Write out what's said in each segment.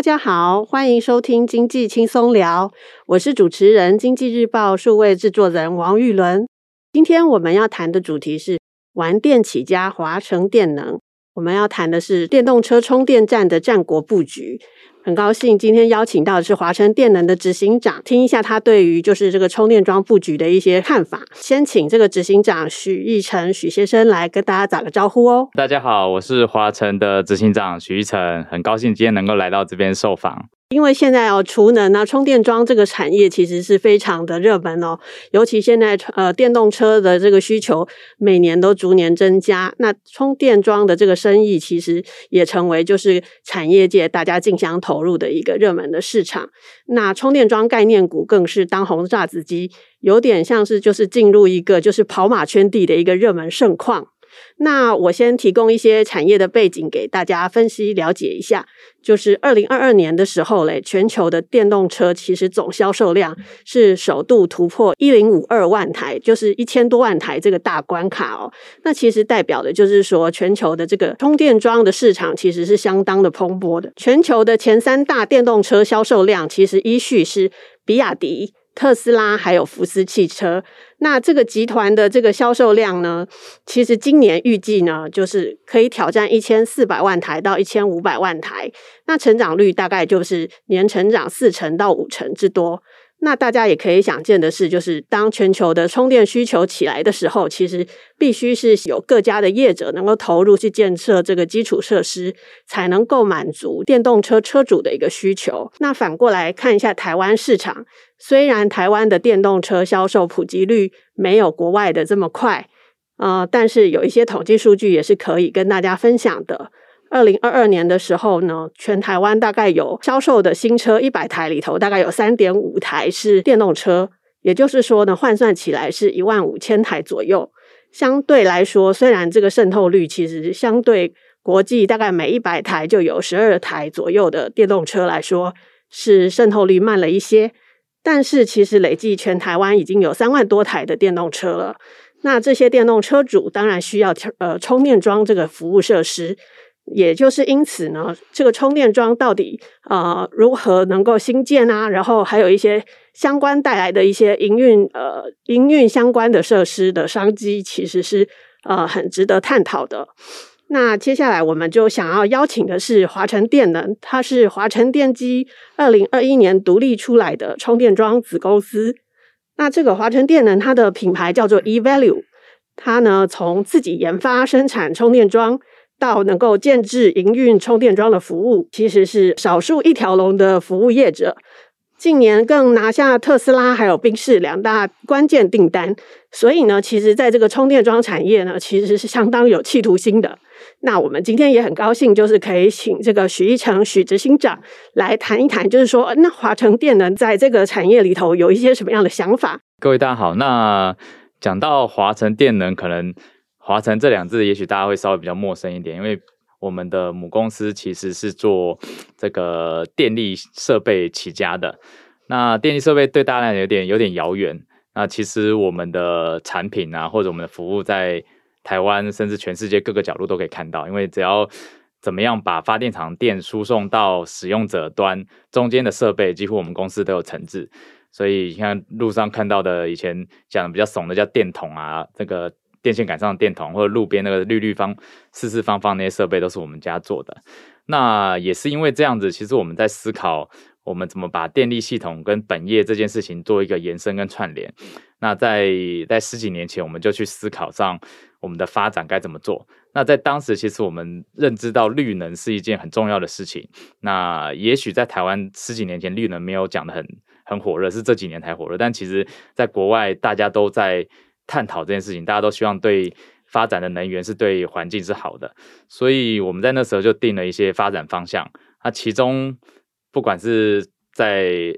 大家好，欢迎收听经济轻松聊，我是主持人、经济日报数位制作人王玉伦。今天我们要谈的主题是玩电起家华城电能，我们要谈的是电动车充电站的战国布局。很高兴今天邀请到的是华晨电能的执行长，听一下他对于就是这个充电桩布局的一些看法。先请这个执行长许奕成许先生来跟大家打个招呼哦。大家好，我是华晨的执行长许奕成，很高兴今天能够来到这边受访。因为现在哦，储能啊，充电桩这个产业其实是非常的热门哦。尤其现在呃，电动车的这个需求每年都逐年增加，那充电桩的这个生意其实也成为就是产业界大家竞相投入的一个热门的市场。那充电桩概念股更是当红炸子鸡，有点像是就是进入一个就是跑马圈地的一个热门盛况。那我先提供一些产业的背景给大家分析了解一下。就是二零二二年的时候嘞，全球的电动车其实总销售量是首度突破一零五二万台，就是一千多万台这个大关卡哦。那其实代表的就是说，全球的这个充电桩的市场其实是相当的蓬勃的。全球的前三大电动车销售量其实依序是比亚迪。特斯拉还有福斯汽车，那这个集团的这个销售量呢，其实今年预计呢，就是可以挑战一千四百万台到一千五百万台，那成长率大概就是年成长四成到五成之多。那大家也可以想见的是，就是当全球的充电需求起来的时候，其实必须是有各家的业者能够投入去建设这个基础设施，才能够满足电动车车主的一个需求。那反过来看一下台湾市场，虽然台湾的电动车销售普及率没有国外的这么快，呃，但是有一些统计数据也是可以跟大家分享的。二零二二年的时候呢，全台湾大概有销售的新车一百台里头，大概有三点五台是电动车，也就是说呢，换算起来是一万五千台左右。相对来说，虽然这个渗透率其实相对国际大概每一百台就有十二台左右的电动车来说，是渗透率慢了一些，但是其实累计全台湾已经有三万多台的电动车了。那这些电动车主当然需要呃充电桩这个服务设施。也就是因此呢，这个充电桩到底呃如何能够兴建啊？然后还有一些相关带来的一些营运呃营运相关的设施的商机，其实是呃很值得探讨的。那接下来我们就想要邀请的是华晨电能，它是华晨电机二零二一年独立出来的充电桩子公司。那这个华晨电能它的品牌叫做 eValue，它呢从自己研发生产充电桩。到能够建置营运充电桩的服务，其实是少数一条龙的服务业者。近年更拿下特斯拉还有宾士两大关键订单，所以呢，其实在这个充电桩产业呢，其实是相当有企图心的。那我们今天也很高兴，就是可以请这个许一成许执行长来谈一谈，就是说，那华城电能在这个产业里头有一些什么样的想法？各位大家好，那讲到华城电能，可能。华晨这两字，也许大家会稍微比较陌生一点，因为我们的母公司其实是做这个电力设备起家的。那电力设备对大家来讲有点有点遥远。那其实我们的产品啊，或者我们的服务，在台湾甚至全世界各个角落都可以看到。因为只要怎么样把发电厂电输送到使用者端，中间的设备几乎我们公司都有承制。所以你看路上看到的，以前讲的比较怂的叫电筒啊，这个。电线杆上的电筒，或者路边那个绿绿方、四四方方那些设备，都是我们家做的。那也是因为这样子，其实我们在思考我们怎么把电力系统跟本业这件事情做一个延伸跟串联。那在在十几年前，我们就去思考上我们的发展该怎么做。那在当时，其实我们认知到绿能是一件很重要的事情。那也许在台湾十几年前，绿能没有讲得很很火热，是这几年才火热。但其实，在国外，大家都在探讨这件事情，大家都希望对发展的能源是对环境是好的。所以我们在那时候就定了一些发展方向。那其中，不管是在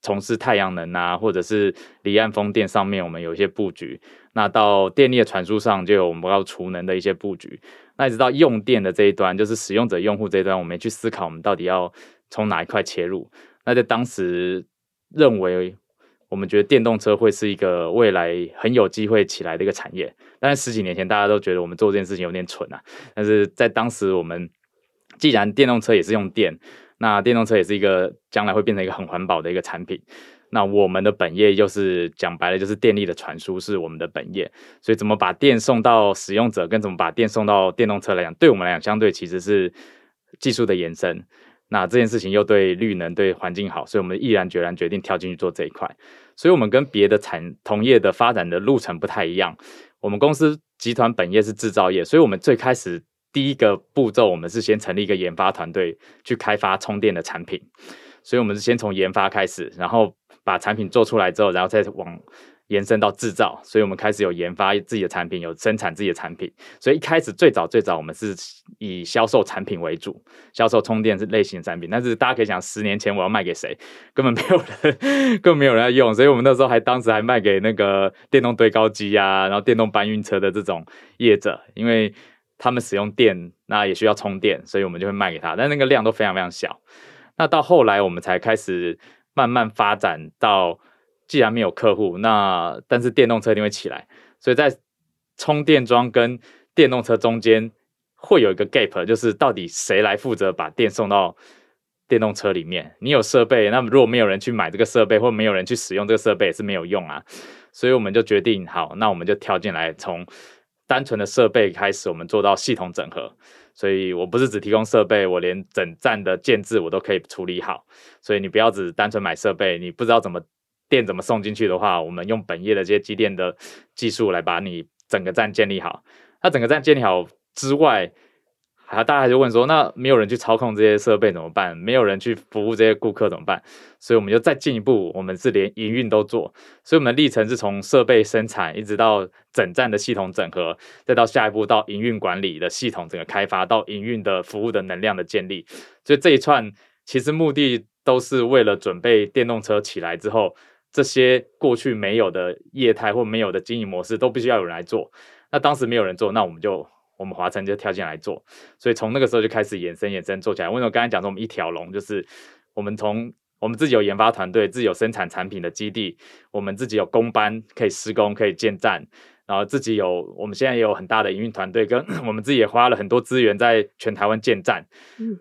从事太阳能啊，或者是离岸风电上面，我们有一些布局。那到电力的传输上，就有我们要储能的一些布局。那一直到用电的这一端，就是使用者用户这一端，我们去思考我们到底要从哪一块切入。那在当时认为，我们觉得电动车会是一个未来很有机会起来的一个产业。但是十几年前，大家都觉得我们做这件事情有点蠢啊。但是在当时，我们既然电动车也是用电。那电动车也是一个将来会变成一个很环保的一个产品。那我们的本业就是讲白了，就是电力的传输是我们的本业。所以怎么把电送到使用者，跟怎么把电送到电动车来讲，对我们来讲相对其实是技术的延伸。那这件事情又对绿能、对环境好，所以我们毅然决然决定跳进去做这一块。所以我们跟别的产同业的发展的路程不太一样。我们公司集团本业是制造业，所以我们最开始。第一个步骤，我们是先成立一个研发团队去开发充电的产品，所以我们是先从研发开始，然后把产品做出来之后，然后再往延伸到制造。所以我们开始有研发自己的产品，有生产自己的产品。所以一开始最早最早，我们是以销售产品为主，销售充电是类型的产品。但是大家可以想，十年前我要卖给谁？根本没有人，根本没有人要用。所以我们那时候还当时还卖给那个电动堆高机啊，然后电动搬运车的这种业者，因为。他们使用电，那也需要充电，所以我们就会卖给他，但那个量都非常非常小。那到后来，我们才开始慢慢发展到，既然没有客户，那但是电动车一定会起来，所以在充电桩跟电动车中间会有一个 gap，就是到底谁来负责把电送到电动车里面？你有设备，那么如果没有人去买这个设备，或没有人去使用这个设备，也是没有用啊。所以我们就决定，好，那我们就跳进来从。单纯的设备开始，我们做到系统整合，所以我不是只提供设备，我连整站的建置我都可以处理好。所以你不要只单纯买设备，你不知道怎么电怎么送进去的话，我们用本业的这些机电的技术来把你整个站建立好。那整个站建立好之外，还大家就问说，那没有人去操控这些设备怎么办？没有人去服务这些顾客怎么办？所以我们就再进一步，我们是连营运都做。所以我们的历程是从设备生产，一直到整站的系统整合，再到下一步到营运管理的系统整个开发，到营运的服务的能量的建立。所以这一串其实目的都是为了准备电动车起来之后，这些过去没有的业态或没有的经营模式都必须要有人来做。那当时没有人做，那我们就。我们华晨就跳进来做，所以从那个时候就开始延伸延伸做起来。为什么刚才讲说我们一条龙？就是我们从我们自己有研发团队，自己有生产产品的基地，我们自己有工班可以施工，可以建站，然后自己有我们现在也有很大的营运团队，跟 我们自己也花了很多资源在全台湾建站。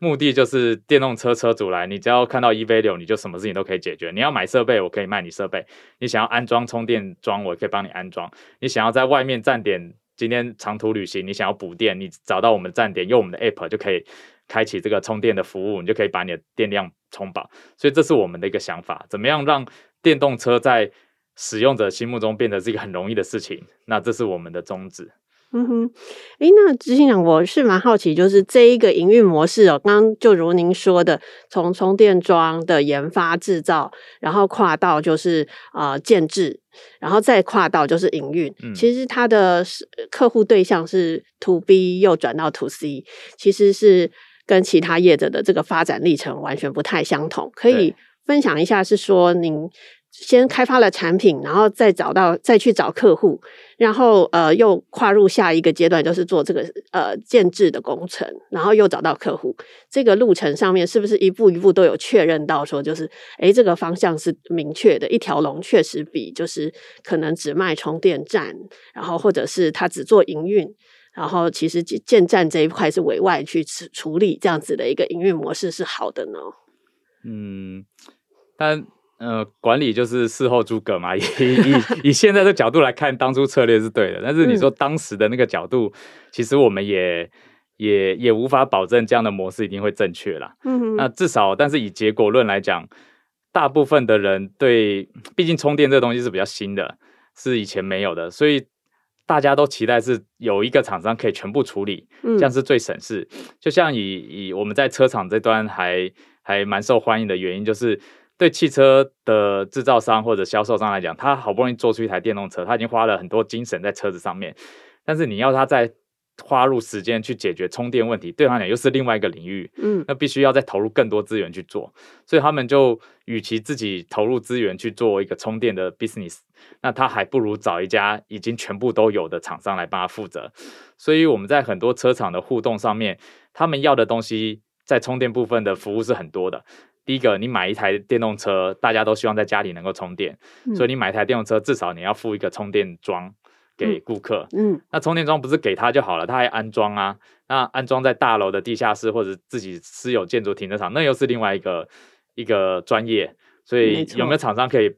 目的就是电动车车主来，你只要看到 eValue，你就什么事情都可以解决。你要买设备，我可以卖你设备；你想要安装充电桩，我可以帮你安装；你想要在外面站点。今天长途旅行，你想要补电，你找到我们站点，用我们的 app 就可以开启这个充电的服务，你就可以把你的电量充饱。所以这是我们的一个想法，怎么样让电动车在使用者心目中变得是一个很容易的事情？那这是我们的宗旨。嗯哼，诶，那执行长，我是蛮好奇，就是这一个营运模式哦，刚刚就如您说的，从充电桩的研发制造，然后跨到就是呃建置，然后再跨到就是营运。嗯，其实它的客户对象是 To B 又转到 To C，其实是跟其他业者的这个发展历程完全不太相同。可以分享一下，是说您。先开发了产品，然后再找到再去找客户，然后呃又跨入下一个阶段，就是做这个呃建置的工程，然后又找到客户。这个路程上面是不是一步一步都有确认到说，就是诶这个方向是明确的，一条龙确实比就是可能只卖充电站，然后或者是他只做营运，然后其实建站这一块是委外去处处理这样子的一个营运模式是好的呢？嗯，但。呃，管理就是事后诸葛嘛。以 以以现在的角度来看，当初策略是对的。但是你说当时的那个角度，嗯、其实我们也也也无法保证这样的模式一定会正确啦。嗯哼，那至少，但是以结果论来讲，大部分的人对，毕竟充电这个东西是比较新的，是以前没有的，所以大家都期待是有一个厂商可以全部处理，这样是最省事。嗯、就像以以我们在车厂这端还还蛮受欢迎的原因，就是对汽车的制造商或者销售商来讲，他好不容易做出一台电动车，他已经花了很多精神在车子上面，但是你要他在花入时间去解决充电问题，对他来讲又是另外一个领域，嗯，那必须要再投入更多资源去做，所以他们就与其自己投入资源去做一个充电的 business，那他还不如找一家已经全部都有的厂商来帮他负责。所以我们在很多车厂的互动上面，他们要的东西在充电部分的服务是很多的。第一个，你买一台电动车，大家都希望在家里能够充电，嗯，所以你买一台电动车，至少你要付一个充电桩。给顾客，嗯，那充电桩不是给他就好了，他还安装啊。那安装在大楼的地下室或者自己私有建筑停车场，那又是另外一个一个专业。所以有没有厂商可以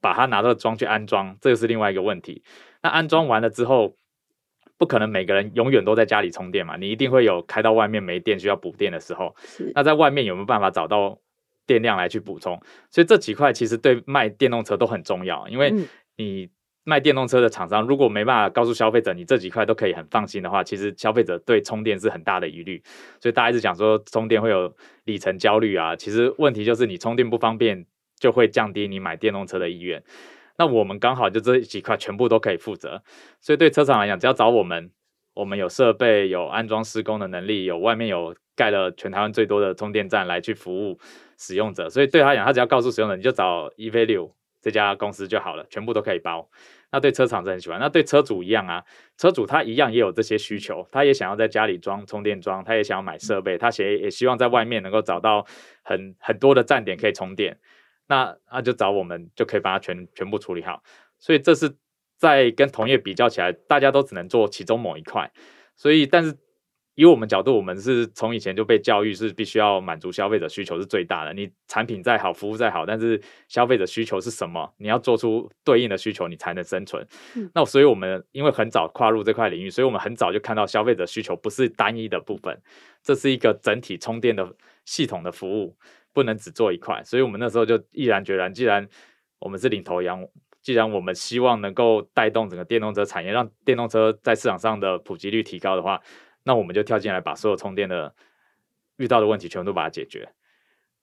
把它拿到桩去安装，这个是另外一个问题。那安装完了之后，不可能每个人永远都在家里充电嘛，你一定会有开到外面没电需要补电的时候。那在外面有没有办法找到电量来去补充？所以这几块其实对卖电动车都很重要，因为你。卖电动车的厂商如果没办法告诉消费者，你这几块都可以很放心的话，其实消费者对充电是很大的疑虑，所以大家一直讲说充电会有里程焦虑啊。其实问题就是你充电不方便，就会降低你买电动车的意愿。那我们刚好就这几块全部都可以负责，所以对车厂来讲，只要找我们，我们有设备、有安装施工的能力，有外面有盖了全台湾最多的充电站来去服务使用者。所以对他讲，他只要告诉使用者，你就找 eValue 这家公司就好了，全部都可以包。那对车厂是很喜欢，那对车主一样啊，车主他一样也有这些需求，他也想要在家里装充电桩，他也想要买设备，他也也希望在外面能够找到很很多的站点可以充电，那那就找我们就可以把它全全部处理好，所以这是在跟同业比较起来，大家都只能做其中某一块，所以但是。以我们角度，我们是从以前就被教育是必须要满足消费者需求是最大的。你产品再好，服务再好，但是消费者需求是什么？你要做出对应的需求，你才能生存。嗯、那所以我们因为很早跨入这块领域，所以我们很早就看到消费者需求不是单一的部分，这是一个整体充电的系统的服务，不能只做一块。所以我们那时候就毅然决然，既然我们是领头羊，既然我们希望能够带动整个电动车产业，让电动车在市场上的普及率提高的话。那我们就跳进来，把所有充电的遇到的问题全部都把它解决。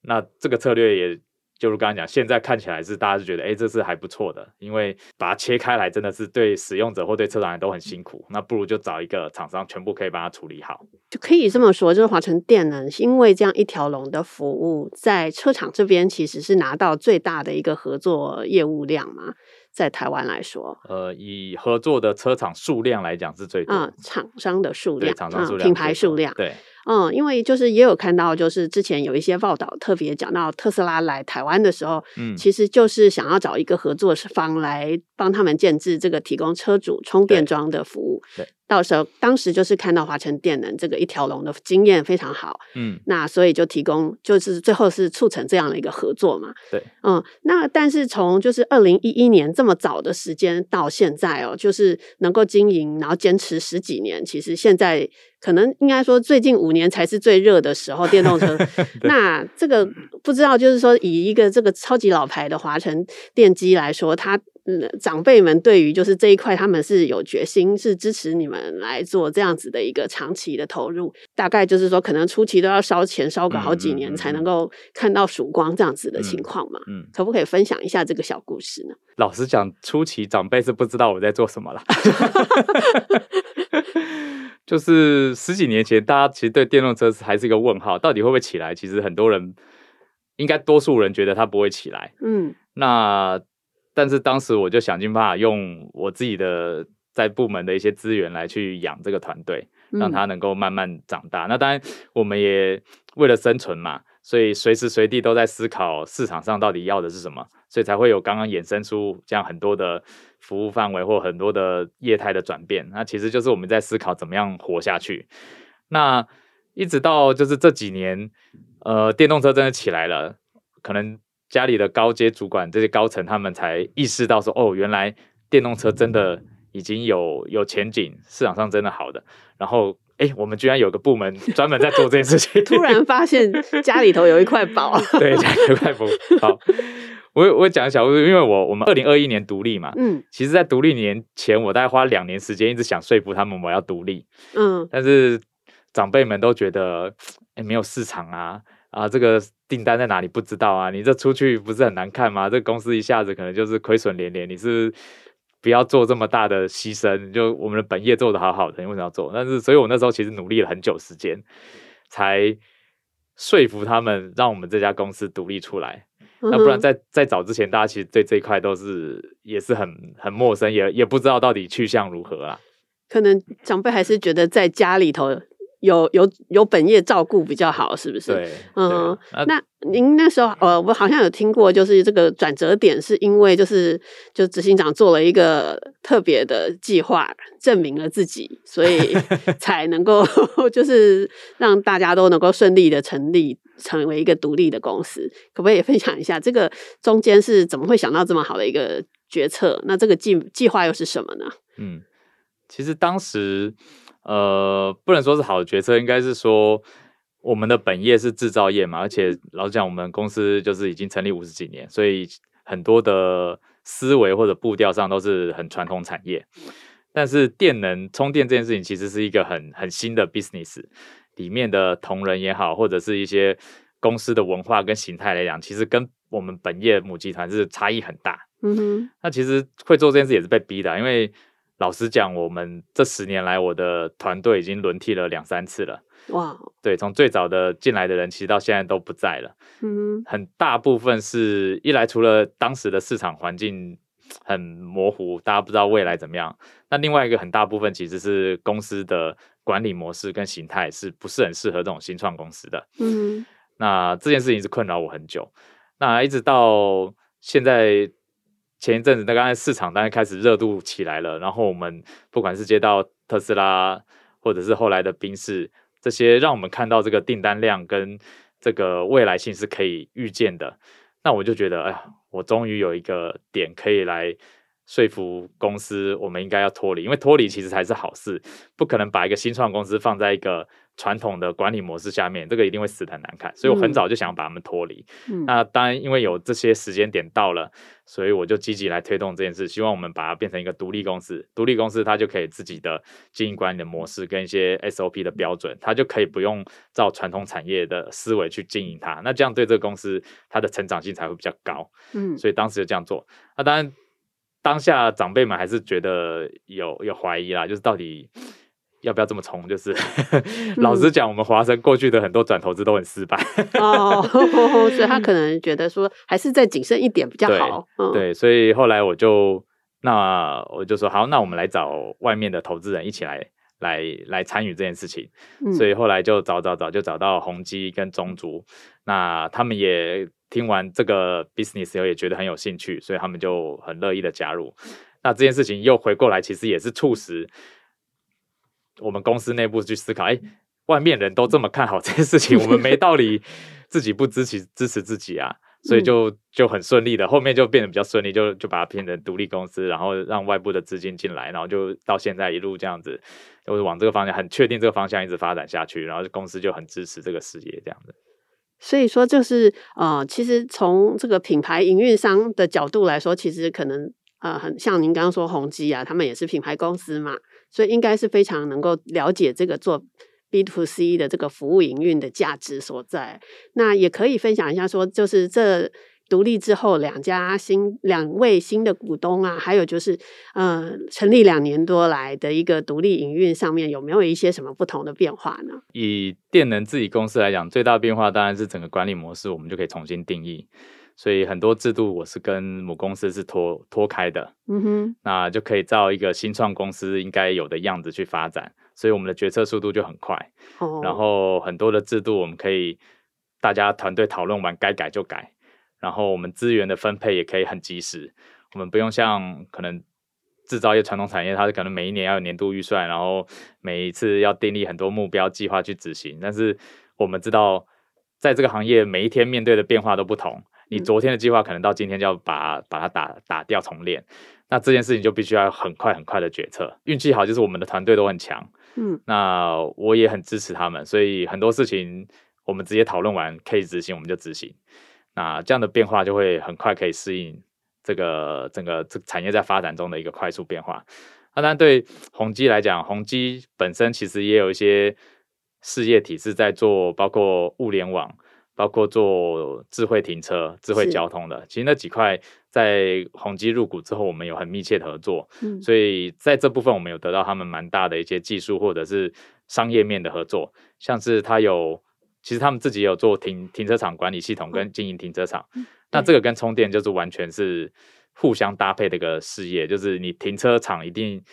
那这个策略也就是刚刚讲，现在看起来是大家是觉得，哎，这是还不错的，因为把它切开来真的是对使用者或对车厂都很辛苦。那不如就找一个厂商，全部可以把它处理好。就可以这么说，就是华晨电能，因为这样一条龙的服务，在车厂这边其实是拿到最大的一个合作业务量嘛。在台湾来说，呃，以合作的车厂数量来讲是最多，嗯，厂商的数量，厂商数量，品牌数量，对，嗯，因为就是也有看到，就是之前有一些报道特别讲到特斯拉来台湾的时候，嗯，其实就是想要找一个合作方来帮他们建置这个提供车主充电桩的服务，对。对。到时候，当时就是看到华晨电能这个一条龙的经验非常好，嗯，那所以就提供，就是最后是促成这样的一个合作嘛，对，嗯，那但是从就是二零一一年这么早的时间到现在哦，就是能够经营，然后坚持十几年，其实现在可能应该说最近五年才是最热的时候，电动车。那这个不知道，就是说以一个这个超级老牌的华晨电机来说，它。嗯，长辈们对于就是这一块，他们是有决心，是支持你们来做这样子的一个长期的投入。大概就是说，可能初期都要烧钱烧个好几年，才能够看到曙光这样子的情况嘛。嗯，可不可以分享一下这个小故事呢？老实讲，初期长辈是不知道我在做什么了。就是十几年前，大家其实对电动车还是一个问号，到底会不会起来？其实很多人，应该多数人觉得它不会起来。嗯，那。但是当时我就想尽办法用我自己的在部门的一些资源来去养这个团队，让它能够慢慢长大。嗯。那当然，我们也为了生存嘛，所以随时随地都在思考市场上到底要的是什么，所以才会有刚刚衍生出这样很多的服务范围或很多的业态的转变。那其实就是我们在思考怎么样活下去。那一直到就是这几年，呃，电动车真的起来了，可能。家里的高阶主管，这些高层，他们才意识到说，哦，原来电动车真的已经有有前景，市场上真的好的，然后哎，我们居然有个部门专门在做这件事情。突然发现家里头有一块宝。对，家里有一块宝。好，我我讲一下，因为我我们二零二一年独立嘛，嗯，其实，在独立年前，我大概花两年时间，一直想说服他们我要独立，嗯，但是长辈们都觉得，哎，没有市场啊，啊，这个订单在哪里不知道啊，你这出去不是很难看吗？这公司一下子可能就是亏损连连，你是。不要做这么大的牺牲，就我们的本业做的好好的，你为什么要做？但是，所以我那时候其实努力了很久时间，才说服他们让我们这家公司独立出来。嗯、那不然在在早之前，大家其实对这一块都是也是很很陌生，也也不知道到底去向如何啊。可能长辈还是觉得在家里头。有有有本业照顾比较好，是不是？对，嗯，那您那时候呃，我好像有听过，就是这个转折点是因为就是就执行长做了一个特别的计划，证明了自己，所以 才能够就是让大家都能够顺利的成立成为一个独立的公司。可不可以分享一下这个中间是怎么会想到这么好的一个决策？那这个计计划又是什么呢？嗯，其实当时。呃，不能说是好的决策，应该是说我们的本业是制造业嘛，而且老实讲，我们公司就是已经成立五十几年，所以很多的思维或者步调上都是很传统产业。但是电能充电这件事情其实是一个很很新的 business，里面的同仁也好，或者是一些公司的文化跟形态来讲，其实跟我们本业母集团是差异很大。嗯哼，那其实会做这件事也是被逼的，因为。老实讲，我们这十年来，我的团队已经轮替了两三次了。哇，对，从最早的进来的人，其实到现在都不在了。嗯，很大部分是一来，除了当时的市场环境很模糊，大家不知道未来怎么样。那另外一个很大部分，其实是公司的管理模式跟形态是不是很适合这种新创公司的。嗯，那这件事情是困扰我很久。那一直到现在。前一阵子，那刚才市场当然开始热度起来了，然后我们不管是接到特斯拉，或者是后来的宾士，这些让我们看到这个订单量跟这个未来性是可以预见的，那我就觉得，哎呀，我终于有一个点可以来说服公司，我们应该要脱离，因为脱离其实才是好事，不可能把一个新创公司放在一个。传统的管理模式下面，这个一定会死得很难看，所以我很早就想把他们脱离。嗯、那当然，因为有这些时间点到了，所以我就积极来推动这件事，希望我们把它变成一个独立公司。独立公司它就可以自己的经营管理的模式跟一些 SOP 的标准，它就可以不用照传统产业的思维去经营它。那这样对这个公司它的成长性才会比较高。嗯，所以当时就这样做。那当然，当下长辈们还是觉得有有怀疑啦，就是到底。要不要这么冲？就是 老实讲，我们华生过去的很多转投资都很失败哦，所以他可能觉得说还是再谨慎一点比较好。对，嗯、对，所以后来我就那我就说好，那我们来找外面的投资人一起来来来参与这件事情。嗯、所以后来就找找找，就找到宏基跟中竹，那他们也听完这个 business 以后也觉得很有兴趣，所以他们就很乐意的加入。那这件事情又回过来，其实也是促使。我们公司内部去思考，哎，外面人都这么看好这件事情，我们没道理自己不支持支持自己啊，所以就就很顺利的，后面就变得比较顺利，就就把它变成独立公司，然后让外部的资金进来，然后就到现在一路这样子，就是往这个方向，很确定这个方向一直发展下去，然后公司就很支持这个事业这样子。所以说，就是呃，其实从这个品牌营运商的角度来说，其实可能呃，很像您刚刚说宏基啊，他们也是品牌公司嘛。所以应该是非常能够了解这个做 B to C 的这个服务营运的价值所在。那也可以分享一下，说就是这独立之后，两家新两位新的股东啊，还有就是呃成立两年多来的一个独立营运上面，有没有一些什么不同的变化呢？以电能自己公司来讲，最大变化当然是整个管理模式，我们就可以重新定义。所以很多制度我是跟母公司是脱脱开的，嗯哼，那就可以照一个新创公司应该有的样子去发展，所以我们的决策速度就很快，哦，然后很多的制度我们可以大家团队讨论完该改就改，然后我们资源的分配也可以很及时，我们不用像可能制造业传统产业，它是可能每一年要有年度预算，然后每一次要订立很多目标计划去执行，但是我们知道在这个行业每一天面对的变化都不同。你昨天的计划可能到今天就要把把它打打掉重练，那这件事情就必须要很快很快的决策。运气好就是我们的团队都很强，嗯，那我也很支持他们，所以很多事情我们直接讨论完可以执行，我们就执行。那这样的变化就会很快可以适应这个整个这产业在发展中的一个快速变化。那当然对宏基来讲，宏基本身其实也有一些事业体是在做，包括物联网。包括做智慧停车、智慧交通的，其实那几块在宏基入股之后，我们有很密切的合作，嗯，所以在这部分我们有得到他们蛮大的一些技术或者是商业面的合作，像是它有，其实他们自己有做停停车场管理系统跟经营停车场，嗯，那这个跟充电就是完全是互相搭配的一个事业，就是你停车场一定。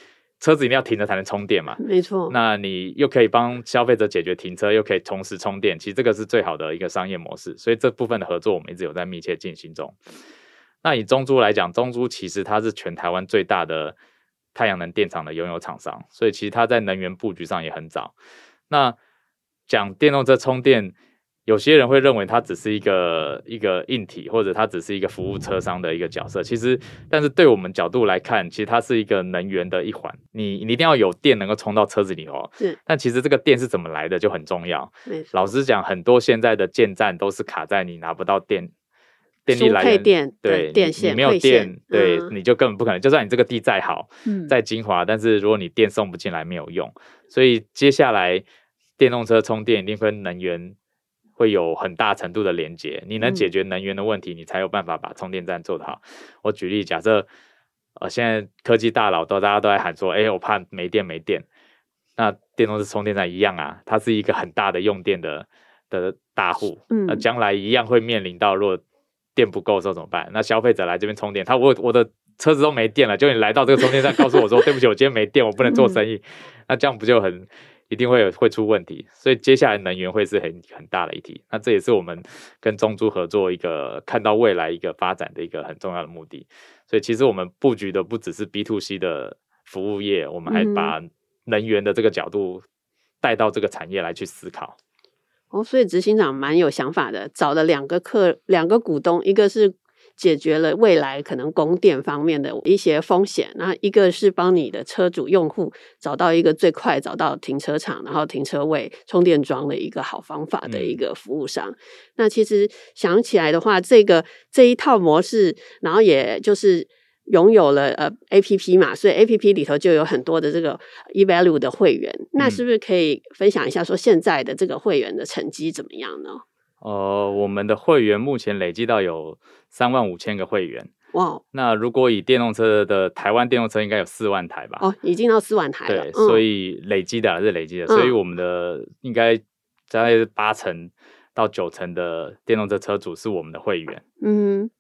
车子一定要停着才能充电嘛？没错。那你又可以帮消费者解决停车，又可以同时充电，其实这个是最好的一个商业模式。所以这部分的合作我们一直有在密切进行中。那以中珠来讲，中珠其实它是全台湾最大的太阳能电厂的拥有厂商，所以其实它在能源布局上也很早。那讲电动车充电。有些人会认为它只是一个一个硬体，或者它只是一个服务车商的一个角色。其实，但是对我们角度来看，其实它是一个能源的一环。你你一定要有电能够充到车子里哦。是。但其实这个电是怎么来的就很重要。老实讲，很多现在的建站都是卡在你拿不到电，电力来源电对电线，你没有电，对、嗯，你就根本不可能。就算你这个地再好，嗯，再精华，但是如果你电送不进来，没有用。所以接下来电动车充电一定跟能源。会有很大程度的连接，你能解决能源的问题，嗯、你才有办法把充电站做得好。我举例，假设呃，现在科技大佬都大家都在喊说，哎，我怕没电没电。那电动车充电站一样啊，它是一个很大的用电的的大户，嗯，那将来一样会面临到，如果电不够的时候怎么办？那消费者来这边充电，他我我的车子都没电了，就你来到这个充电站，告诉我说，对不起，我今天没电，我不能做生意，嗯、那这样不就很？一定会有会出问题，所以接下来能源会是很很大的议题。那这也是我们跟中珠合作一个看到未来一个发展的一个很重要的目的。所以其实我们布局的不只是 B to C 的服务业，我们还把能源的这个角度带到这个产业来去思考。哦，所以执行长蛮有想法的，找了两个客两个股东，一个是。解决了未来可能供电方面的一些风险，那一个是帮你的车主用户找到一个最快找到停车场，然后停车位、充电桩的一个好方法的一个服务商。嗯、那其实想起来的话，这个这一套模式，然后也就是拥有了呃 APP 嘛，所以 APP 里头就有很多的这个 Evalue 的会员。那是不是可以分享一下，说现在的这个会员的成绩怎么样呢？呃，我们的会员目前累计到有三万五千个会员。哇、wow！那如果以电动车的台湾电动车，应该有四万台吧？哦，已经到四万台了。对，嗯、所以累积的还是累积的、嗯，所以我们的应该在八成到九成的电动车车主是我们的会员。嗯，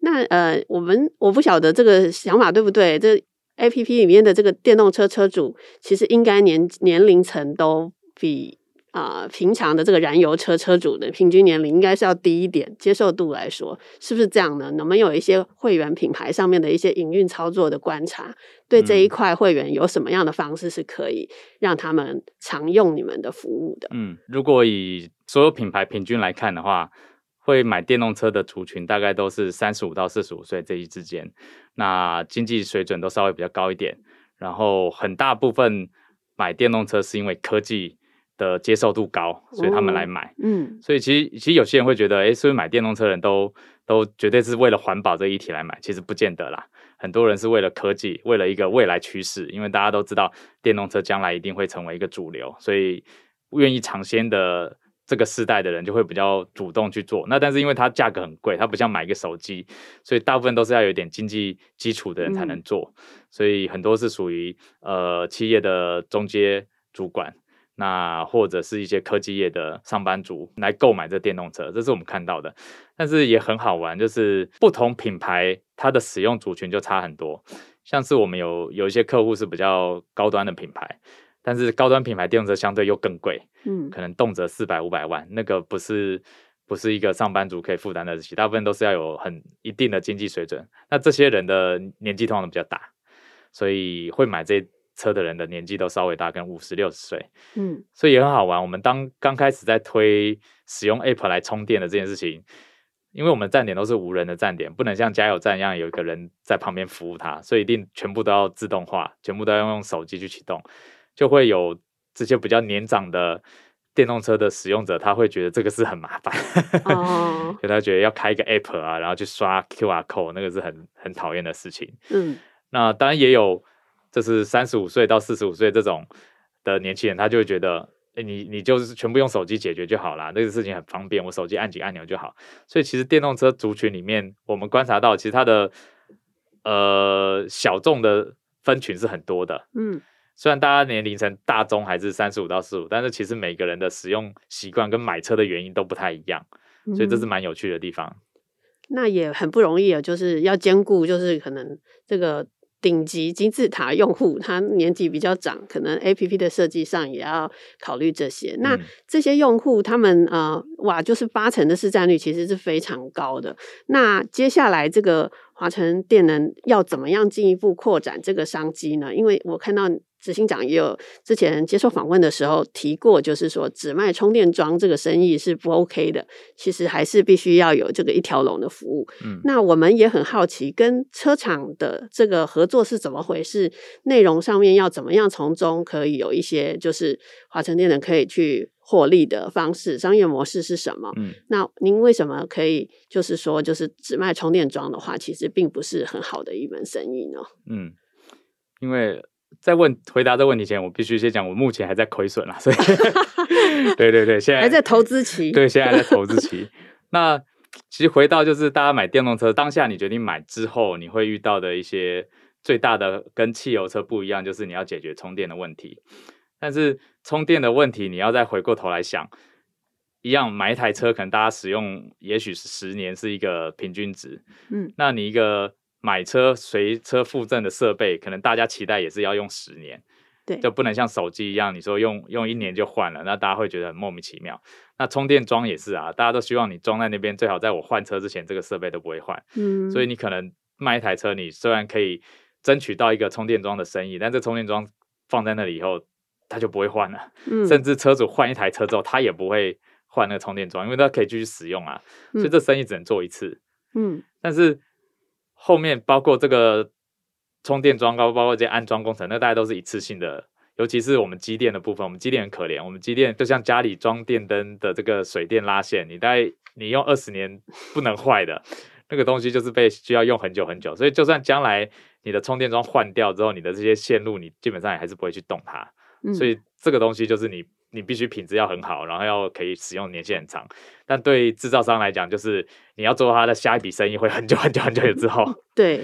那呃，我们我不晓得这个想法对不对？这 APP 里面的这个电动车车主，其实应该年年龄层都比。啊、呃，平常的这个燃油车车主的平均年龄应该是要低一点，接受度来说是不是这样呢？能不能有一些会员品牌上面的一些营运操作的观察，对这一块会员有什么样的方式是可以让他们常用你们的服务的？嗯，如果以所有品牌平均来看的话，会买电动车的族群大概都是三十五到四十五岁这一之间，那经济水准都稍微比较高一点，然后很大部分买电动车是因为科技。的接受度高，所以他们来买。哦、嗯，所以其实其实有些人会觉得，哎，是不是买电动车的人都都绝对是为了环保这一题来买？其实不见得啦，很多人是为了科技，为了一个未来趋势。因为大家都知道，电动车将来一定会成为一个主流，所以愿意尝鲜的这个世代的人就会比较主动去做。那但是因为它价格很贵，它不像买一个手机，所以大部分都是要有点经济基础的人才能做。嗯、所以很多是属于呃企业的中阶主管。那或者是一些科技业的上班族来购买这电动车，这是我们看到的。但是也很好玩，就是不同品牌它的使用族群就差很多。像是我们有有一些客户是比较高端的品牌，但是高端品牌电动车相对又更贵，嗯，可能动辄四百五百万，那个不是不是一个上班族可以负担得起，大部分都是要有很一定的经济水准。那这些人的年纪通常都比较大，所以会买这。车的人的年纪都稍微大，跟五十六十岁，嗯，所以也很好玩。我们当刚开始在推使用 App 来充电的这件事情，因为我们站点都是无人的站点，不能像加油站一样有一个人在旁边服务他，所以一定全部都要自动化，全部都要用手机去启动，就会有这些比较年长的电动车的使用者，他会觉得这个是很麻烦，哦，所以他觉得要开一个 app 啊，然后去刷 QR code，那个是很很讨厌的事情。嗯，那当然也有，就是三十五岁到四十五岁这种的年轻人，他就会觉得。哎，你你就是全部用手机解决就好啦，那个事情很方便，我手机按几个按钮就好。所以其实电动车族群里面，我们观察到，其实它的呃小众的分群是很多的。嗯，虽然大家年龄层大中还是三十五到四十五，但是其实每个人的使用习惯跟买车的原因都不太一样，所以这是蛮有趣的地方。嗯，那也很不容易啊，就是要兼顾，就是可能这个。顶级金字塔用户，他年纪比较长，可能 APP 的设计上也要考虑这些。那这些用户，他们呃，哇，就是八成的市占率，其实是非常高的。那接下来这个华晨电能要怎么样进一步扩展这个商机呢？因为我看到。执行长也有之前接受访问的时候提过，就是说只卖充电桩这个生意是不 OK 的，其实还是必须要有这个一条龙的服务。嗯，那我们也很好奇，跟车厂的这个合作是怎么回事？内容上面要怎么样从中可以有一些就是华晨电能可以去获利的方式，商业模式是什么？嗯，那您为什么可以就是说就是只卖充电桩的话，其实并不是很好的一门生意呢？嗯，因为。在问回答这个问题前，我必须先讲，我目前还在亏损啦，所以 对对对，现在还在投资期，对，现在还在投资期。那其实回到就是大家买电动车当下，你决定买之后，你会遇到的一些最大的跟汽油车不一样，就是你要解决充电的问题。但是充电的问题，你要再回过头来想，一样买一台车，可能大家使用也许是十年是一个平均值，嗯，那你一个。买车随车附赠的设备，可能大家期待也是要用十年，对，就不能像手机一样，你说用用一年就换了，那大家会觉得很莫名其妙。那充电桩也是啊，大家都希望你装在那边，最好在我换车之前，这个设备都不会换。嗯，所以你可能卖一台车，你虽然可以争取到一个充电桩的生意，但这充电桩放在那里以后，它就不会换了。嗯，甚至车主换一台车之后，他也不会换那个充电桩，因为他可以继续使用啊。所以这生意只能做一次。嗯，但是。后面包括这个充电桩，包包括这些安装工程，那大家都是一次性的。尤其是我们机电的部分，我们机电很可怜，我们机电就像家里装电灯的这个水电拉线，你大概你用二十年不能坏的那个东西，就是被需要用很久很久。所以就算将来你的充电桩换掉之后，你的这些线路你基本上也还是不会去动它。所以这个东西就是你。你必须品质要很好，然后要可以使用年限很长。但对制造商来讲，就是你要做他的下一笔生意会很久很久很久之后。对，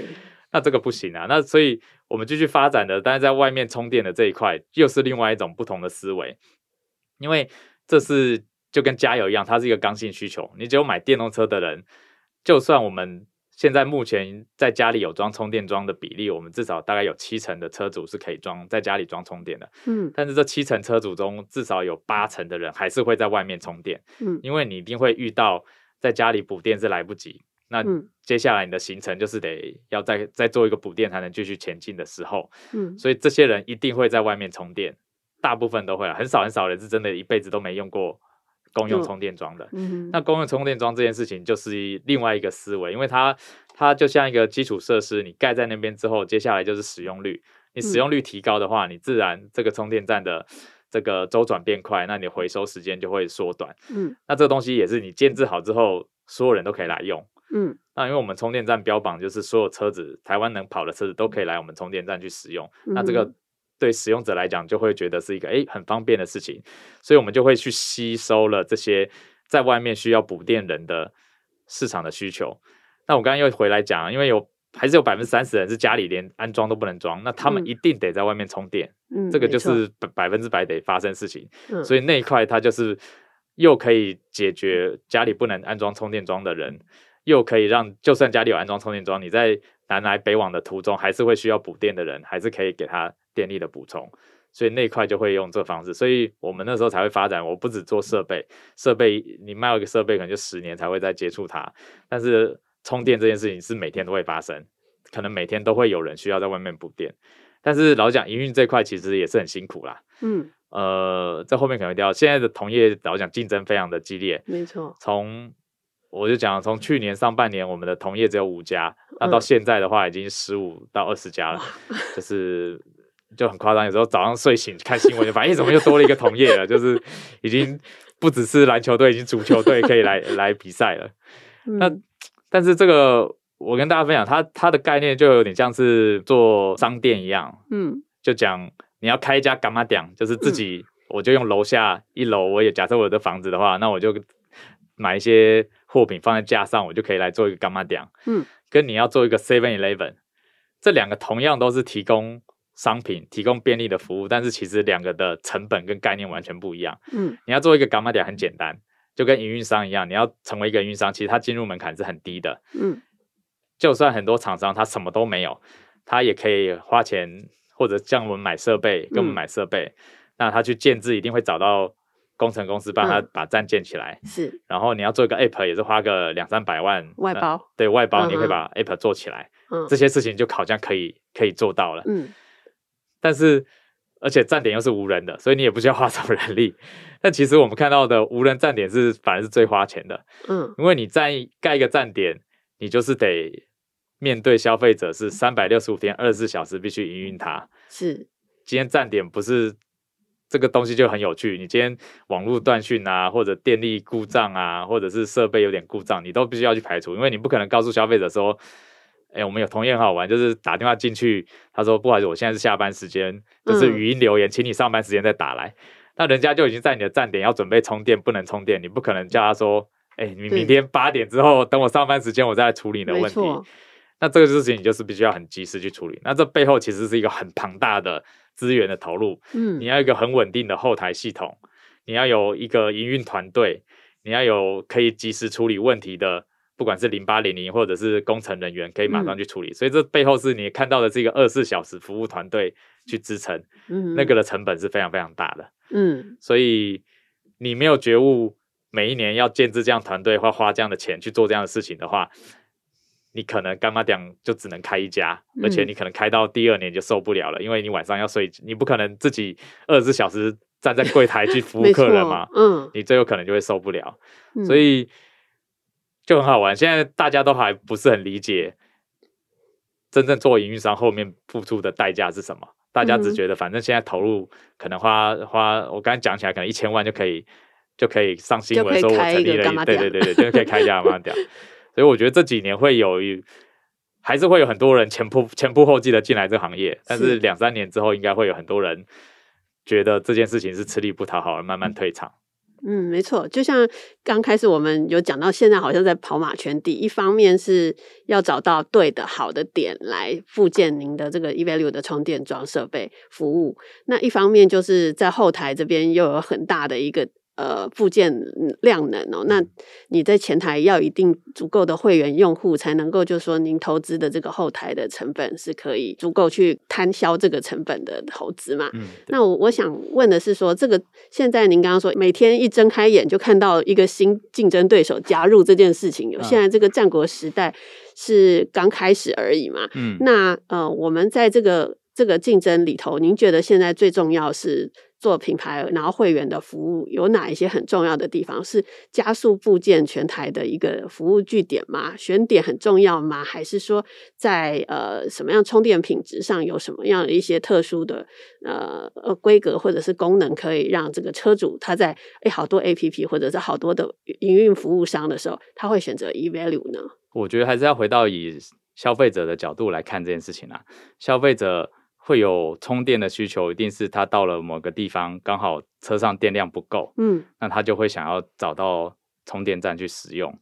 那这个不行啊。那所以我们继续发展的，但是在外面充电的这一块，又是另外一种不同的思维。因为这是就跟加油一样，它是一个刚性需求。你只有买电动车的人，就算我们。现在目前在家里有装充电桩的比例，我们至少大概有七成的车主是可以装在家里装充电的。嗯，但是这七成车主中，至少有八成的人还是会在外面充电。嗯，因为你一定会遇到在家里补电是来不及，那接下来你的行程就是得要再再做一个补电才能继续前进的时候。嗯，所以这些人一定会在外面充电，大部分都会，很少很少人是真的一辈子都没用过。公用充电桩的，嗯、那公用充电桩这件事情就是另外一个思维，因为它它就像一个基础设施，你盖在那边之后，接下来就是使用率。你使用率提高的话，嗯、你自然这个充电站的这个周转变快，那你回收时间就会缩短。嗯，那这个东西也是你建置好之后，所有人都可以来用。嗯，那因为我们充电站标榜就是所有车子，台湾能跑的车子都可以来我们充电站去使用。嗯、那这个。对使用者来讲，就会觉得是一个诶很方便的事情，所以我们就会去吸收了这些在外面需要补电人的市场的需求。那我刚刚又回来讲，因为有还是有百分之三十人是家里连安装都不能装，那他们一定得在外面充电，嗯、这个就是百百分之百得发生事情。嗯、所以那一块它就是又可以解决家里不能安装充电桩的人，又可以让就算家里有安装充电桩，你在南来北往的途中还是会需要补电的人，还是可以给他。电力的补充，所以那一块就会用这个方式，所以我们那时候才会发展。我不只做设备，设备你卖一个设备可能就十年才会再接触它，但是充电这件事情是每天都会发生，可能每天都会有人需要在外面补电。但是老讲营运这块其实也是很辛苦啦，嗯，呃，在后面可能会掉。现在的同业老讲竞争非常的激烈，没错，从我就讲从去年上半年我们的同业只有五家，那到现在的话已经十五到二十家了，嗯、就是就很夸张。有时候早上睡醒看新闻就发现，哎，怎么又多了一个同业了？就是已经不只是篮球队，已经足球队可以来 来比赛了。嗯、那但是这个。我跟大家分享，它它的概念就有点像是做商店一样，嗯，就讲你要开一家柑仔店，就是自己，我就用楼下一楼，我也假设我的房子的话，那我就买一些货品放在架上，我就可以来做一个柑仔店，嗯，跟你要做一个 Seven Eleven，这两个同样都是提供商品、提供便利的服务，但是其实两个的成本跟概念完全不一样，嗯，你要做一个柑仔店很简单，就跟营运商一样，你要成为一个营运商，其实它进入门槛是很低的，嗯。就算很多厂商他什么都没有，他也可以花钱或者向我们买设备，跟我们买设备。嗯、那他去建制一定会找到工程公司帮他把站建起来。嗯、是，然后你要做一个 App 也是花个两三百万外包，对外包你可以把 App 做起来。嗯，这些事情就好像可以可以做到了。嗯，但是而且站点又是无人的，所以你也不需要花什么人力。但其实我们看到的无人站点是反而是最花钱的。嗯，因为你站盖一个站点，你就是得。面对消费者是三百六十五天二十四小时必须营运它。是，今天站点不是这个东西就很有趣。你今天网络断讯啊，或者电力故障啊，或者是设备有点故障，你都必须要去排除，因为你不可能告诉消费者说，哎，我们有同业很好玩，就是打电话进去，他说不好意思，我现在是下班时间，就是语音留言，请你上班时间再打来。那人家就已经在你的站点要准备充电，不能充电，你不可能叫他说，哎，你明天八点之后等我上班时间，我再来处理你的问题。那这个事情你就是必须要很及时去处理。那这背后其实是一个很庞大的资源的投入。嗯，你要一个很稳定的后台系统，你要有一个营运团队，你要有可以及时处理问题的，不管是零八零零或者是工程人员，可以马上去处理。嗯，所以这背后是你看到的这个二十四小时服务团队去支撑。嗯，那个的成本是非常非常大的。嗯，所以你没有觉悟，每一年要建置这样团队或花这样的钱去做这样的事情的话。你可能干嘛讲就只能开一家，嗯、而且你可能开到第二年就受不了了，因为你晚上要睡，你不可能自己二十四小时站在柜台去服务客人嘛，嗯，你最有可能就会受不了，嗯、所以就很好玩。现在大家都还不是很理解，真正做营运商后面付出的代价是什么？大家只觉得反正现在投入可能花花，我刚才讲起来可能一千万就可以就可以上新闻说我成立了，对对对对，就可以开一家柑仔店。所以我觉得这几年会有，还是会有很多人前仆前仆后继的进来这个行业，但是两三年之后，应该会有很多人觉得这件事情是吃力不讨好，而慢慢退场。嗯，没错，就像刚开始我们有讲到，现在好像在跑马圈地，一方面是要找到对的好的点来附建您的这个 Evalue 的充电桩设备服务，那一方面就是在后台这边又有很大的一个。呃，附件量能哦，那你在前台要一定足够的会员用户，才能够就是说您投资的这个后台的成本是可以足够去摊销这个成本的投资嘛？嗯，那我我想问的是说，这个现在您刚刚说每天一睁开眼就看到一个新竞争对手加入这件事情，有现在这个战国时代是刚开始而已嘛？嗯，那呃，我们在这个这个竞争里头，您觉得现在最重要是？做品牌，然后会员的服务有哪一些很重要的地方？是加速部件全台的一个服务据点吗？选点很重要吗？还是说在呃什么样充电品质上有什么样的一些特殊的呃呃规格或者是功能，可以让这个车主他在诶好多 APP 或者是好多的营运服务商的时候，他会选择 eValue 呢？我觉得还是要回到以消费者的角度来看这件事情啊，消费者。会有充电的需求，一定是他到了某个地方，刚好车上电量不够，嗯，那他就会想要找到充电站去使用。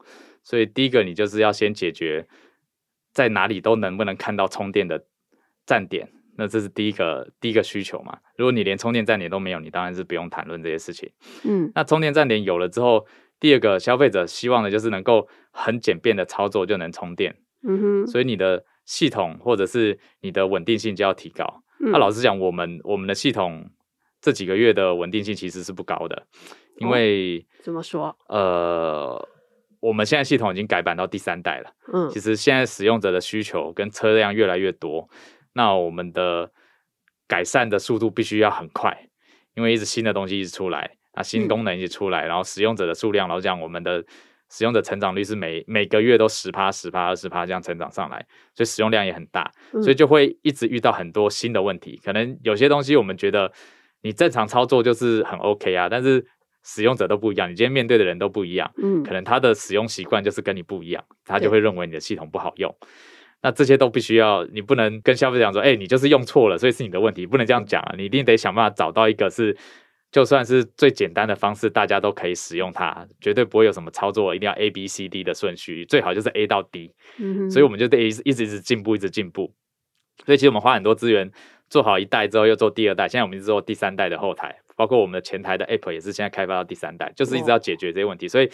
所以第一个，你就是要先解决在哪里都能不能看到充电的站点，那这是第一个第一个需求嘛。如果你连充电站点都没有，你当然是不用谈论这些事情，嗯。那充电站点有了之后，第二个消费者希望的就是能够很简便的操作就能充电，嗯哼。所以你的。系统或者是你的稳定性就要提高。那、嗯啊、老实讲，我们我们的系统这几个月的稳定性其实是不高的，因为、哦、怎么说？呃，我们现在系统已经改版到第三代了。嗯，其实现在使用者的需求跟车辆越来越多，那我们的改善的速度必须要很快，因为一直新的东西一直出来，啊，新功能一直出来，嗯、然后使用者的数量，老实讲，我们的使用者成长率是每每个月都十趴、十趴、二十趴这样成长上来，所以使用量也很大，所以就会一直遇到很多新的问题。可能有些东西我们觉得你正常操作就是很 OK 啊，但是使用者都不一样，你今天面对的人都不一样，嗯，可能他的使用习惯就是跟你不一样，他就会认为你的系统不好用。那这些都必须要，你不能跟消费者讲说，哎，你就是用错了，所以是你的问题，不能这样讲啊，你一定得想办法找到一个是。就算是最简单的方式，大家都可以使用它，绝对不会有什么操作一定要 A B C D 的顺序，最好就是 A 到 D。嗯，所以我们就得一直一直一直进步，一直进步。所以其实我们花很多资源做好一代之后，又做第二代，现在我们一直做第三代的后台，包括我们的前台的 App 也是现在开发到第三代，就是一直要解决这些问题。哦、所以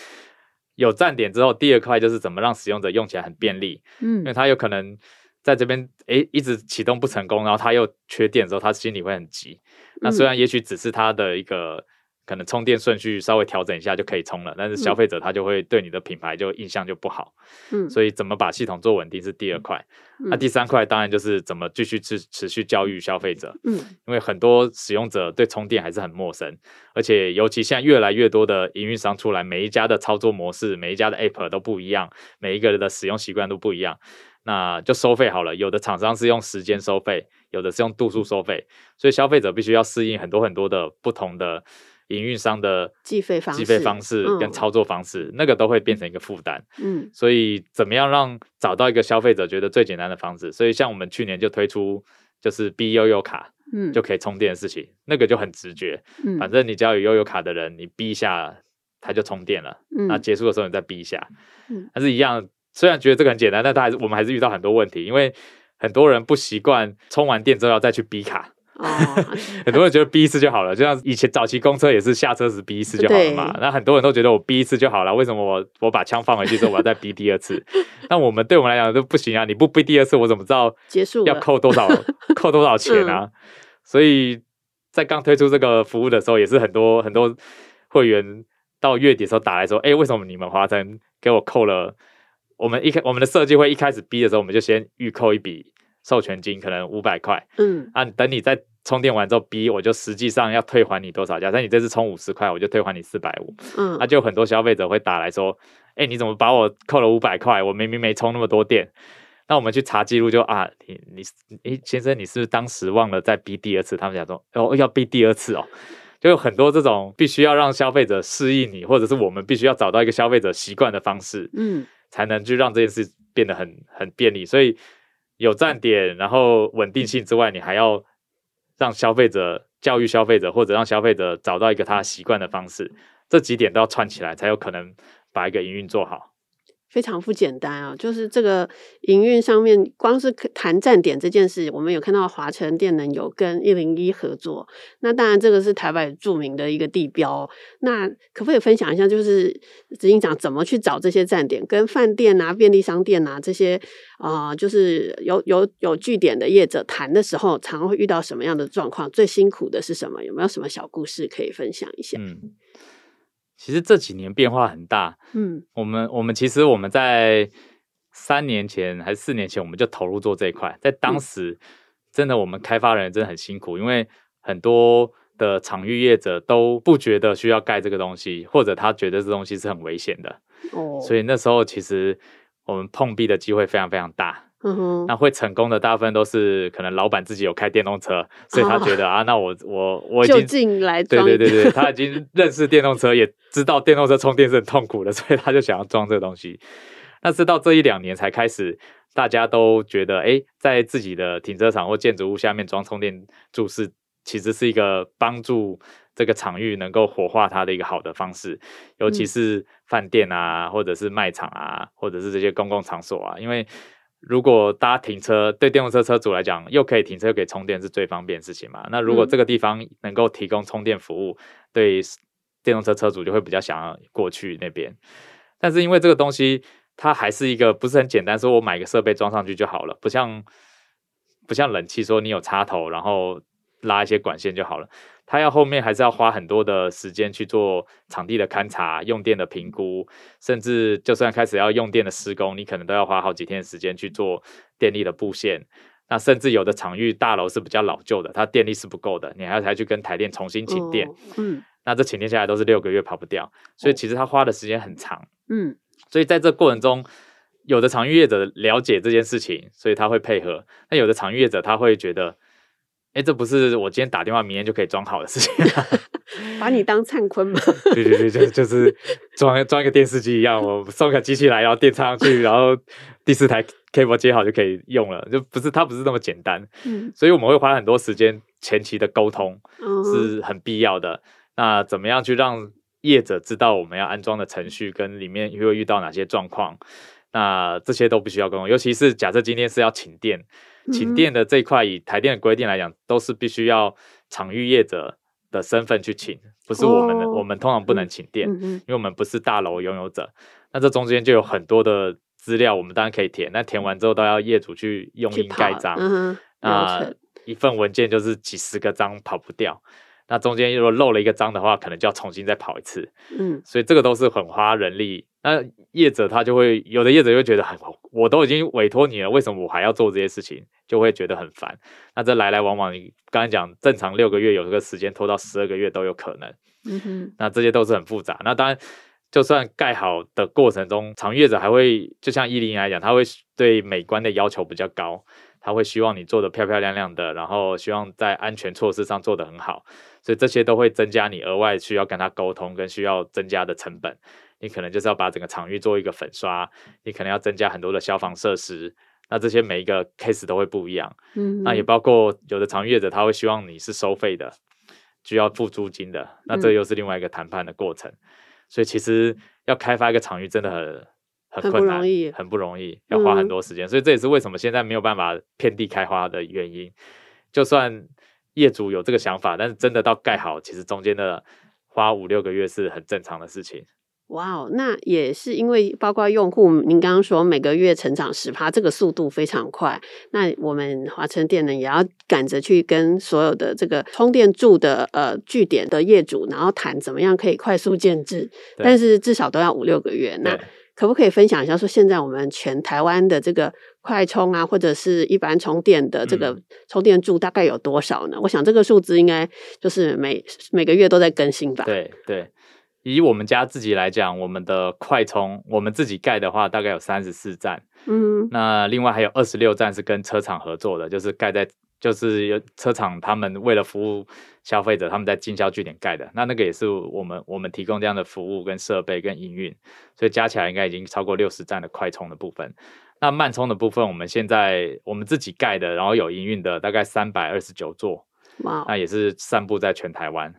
有站点之后，第二块就是怎么让使用者用起来很便利。嗯，因为它有可能。在这边，诶，一直启动不成功，然后他又缺电的时候，他心里会很急。那虽然也许只是他的一个可能充电顺序稍微调整一下就可以充了，但是消费者他就会对你的品牌就印象就不好。嗯，所以怎么把系统做稳定是第二块。那第三块当然就是怎么继续持持续教育消费者。嗯，因为很多使用者对充电还是很陌生，而且尤其现在越来越多的营运商出来，每一家的操作模式、每一家的 App 都不一样，每一个人的使用习惯都不一样。那就收费好了，有的厂商是用时间收费，有的是用度数收费，所以消费者必须要适应很多很多的不同的营运商的计费方式、计费方式跟操作方式，嗯、那个都会变成一个负担。嗯，所以怎么样让找到一个消费者觉得最简单的方式？所以像我们去年就推出就是 B 悠游卡，嗯，就可以充电的事情，那个就很直觉。嗯，反正你只要有悠游卡的人，你逼一下它就充电了。嗯，那结束的时候你再逼一下，嗯，它是一样。虽然觉得这个很简单，但他还是我们还是遇到很多问题，因为很多人不习惯充完电之后要再去逼卡。哦，很多人觉得逼一次就好了，就像以前早期公车也是下车时逼一次就好了嘛。那很多人都觉得我逼一次就好了，为什么我我把枪放回去之后我要再逼第二次？那我们对我们来讲都不行啊！你不逼第二次，我怎么知道结束要扣多少 扣多少钱啊？嗯、所以在刚推出这个服务的时候，也是很多很多会员到月底的时候打来说：“哎，为什么你们华晨给我扣了？”我们一开我们的设计会一开始逼的时候，我们就先预扣一笔授权金，可能五百块。嗯，啊，等你再充电完之后逼，我就实际上要退还你多少？假设你这次充五十块，我就退还你四百五。嗯，那、啊、就很多消费者会打来说，哎，你怎么把我扣了五百块？我明明没充那么多电。那我们去查记录就啊，你你哎，先生，你是不是当时忘了再逼第二次？他们讲说哦，要逼第二次哦，就有很多这种必须要让消费者适应你，或者是我们必须要找到一个消费者习惯的方式。嗯。才能去让这件事变得很很便利，所以有站点，然后稳定性之外，你还要让消费者教育消费者，或者让消费者找到一个他习惯的方式，这几点都要串起来，才有可能把一个营运做好。非常不简单啊！就是这个营运上面，光是谈站点这件事，我们有看到华城电能有跟一零一合作。那当然，这个是台北著名的一个地标。那可不可以分享一下，就是执行长怎么去找这些站点，跟饭店啊、便利商店啊这些啊、就是有有有据点的业者谈的时候，常会遇到什么样的状况？最辛苦的是什么？有没有什么小故事可以分享一下？嗯。其实这几年变化很大，嗯，我们我们其实我们在三年前还是四年前，我们就投入做这一块，在当时真的我们开发人真的很辛苦，因为很多的场域业者都不觉得需要盖这个东西，或者他觉得这东西是很危险的，哦，所以那时候其实我们碰壁的机会非常非常大。嗯哼，那会成功的大部分都是可能老板自己有开电动车，所以他觉得啊，啊，那我我我已经进来对对对 对，他已经认识电动车，也知道电动车充电是很痛苦的，所以他就想要装这个东西。那是到这一两年才开始，大家都觉得，哎，在自己的停车场或建筑物下面装充电柱是其实是一个帮助这个场域能够活化它的一个好的方式，尤其是饭店啊，或者是卖场啊，或者是这些公共场所啊，因为。如果大家停车，对电动车车主来讲，又可以停车又可以充电，是最方便的事情嘛？那如果这个地方能够提供充电服务，嗯、对电动车车主就会比较想要过去那边。但是因为这个东西，它还是一个不是很简单，说我买个设备装上去就好了，不像不像冷气，说你有插头，然后拉一些管线就好了。它要后面还是要花很多的时间去做场地的勘察、用电的评估，甚至就算开始要用电的施工，你可能都要花好几天的时间去做电力的布线。那甚至有的场域大楼是比较老旧的，它电力是不够的，你还要才去跟台电重新请电。哦、嗯，那这请电下来都是六个月跑不掉，所以其实它花的时间很长。嗯，所以在这过程中，有的场域业者了解这件事情，所以他会配合；那有的场域业者他会觉得，哎，这不是我今天打电话，明天就可以装好的事情，把你当灿坤吗？对对对，就就是装装一个电视机一样，我送个机器来，然后电插上去，然后第四台 cable 接好就可以用了，就不是它不是那么简单。嗯，所以我们会花很多时间前期的沟通是很必要的。那怎么样去让业者知道我们要安装的程序跟里面会遇到哪些状况？那这些都不需要沟通，尤其是假设今天是要请电，请电的这一块，以台电的规定来讲，都是必须要场域业者的身份去请，不是我们的，我们通常不能请电，因为我们不是大楼拥有者。那这中间就有很多的资料，我们当然可以填，那填完之后都要业主去用印盖章，那一份文件就是几十个章，跑不掉。那中间如果漏了一个章的话，可能就要重新再跑一次。嗯，所以这个都是很花人力。那业者他就会有的业者就会觉得很，我都已经委托你了，为什么我还要做这些事情？就会觉得很烦。那这来来往往，你刚才讲正常六个月，有这个时间拖到十二个月都有可能。嗯哼，那这些都是很复杂。那当然，就算盖好的过程中，场域业者还会就像一零一来讲，他会对美观的要求比较高。他会希望你做的漂漂亮亮的，然后希望在安全措施上做得很好，所以这些都会增加你额外需要跟他沟通跟需要增加的成本。你可能就是要把整个场域做一个粉刷，你可能要增加很多的消防设施，那这些每一个 case 都会不一样。嗯，那也包括有的场域业者他会希望你是收费的，需要付租金的，那这又是另外一个谈判的过程。嗯，所以其实要开发一个场域真的很。很困难，很不容易，很不容易，要花很多时间，嗯，所以这也是为什么现在没有办法遍地开花的原因。就算业主有这个想法，但是真的到盖好，其实中间的花五六个月是很正常的事情。哇哦，那也是因为包括用户，您刚刚说每个月成长十趴，这个速度非常快。那我们华晨电能也要赶着去跟所有的这个充电柱的呃据点的业主，然后谈怎么样可以快速建制，但是至少都要五六个月。那可不可以分享一下，说现在我们全台湾的这个快充啊，或者是一般充电的这个充电柱大概有多少呢？嗯、我想这个数字应该就是每每个月都在更新吧。对对，以我们家自己来讲，我们的快充我们自己盖的话，大概有三十四站。嗯，那另外还有二十六站是跟车厂合作的，就是盖在。就是有车厂，他们为了服务消费者，他们在经销据点盖的。那那个也是我们我们提供这样的服务跟设备跟营运，所以加起来应该已经超过六十站的快充的部分。那慢充的部分，我们现在我们自己盖的，然后有营运的大概三百二十九座，哇，那也是散布在全台湾。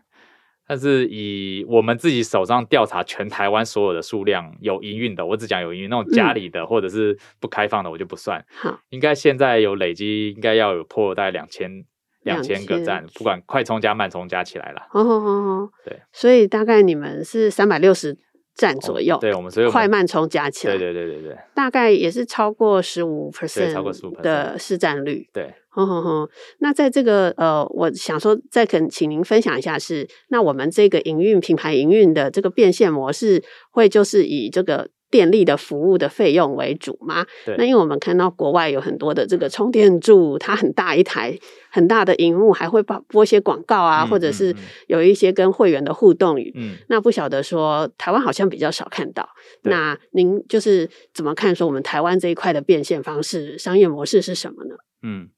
但是以我们自己手上调查全台湾所有的数量有营运的，我只讲有营运那种家里的或者是不开放的，我就不算。好、嗯，应该现在有累积，应该要有破大概两千两千个站，不管快充加慢充加起来了。哦哦哦，对，所以大概你们是三百六十站左右。哦、对，我们所有快慢充加起来，对对对对对，大概也是超过十五 percent，超过十五的市占率。对。哼哼哼，那在这个呃，我想说，再肯请您分享一下是，那我们这个营运品牌营运的这个变现模式，会就是以这个电力的服务的费用为主嘛？对。那因为我们看到国外有很多的这个充电柱，它很大一台，很大的荧幕，还会播播一些广告啊，嗯、或者是有一些跟会员的互动语。嗯。那不晓得说台湾好像比较少看到。那您就是怎么看说我们台湾这一块的变现方式、商业模式是什么呢？嗯。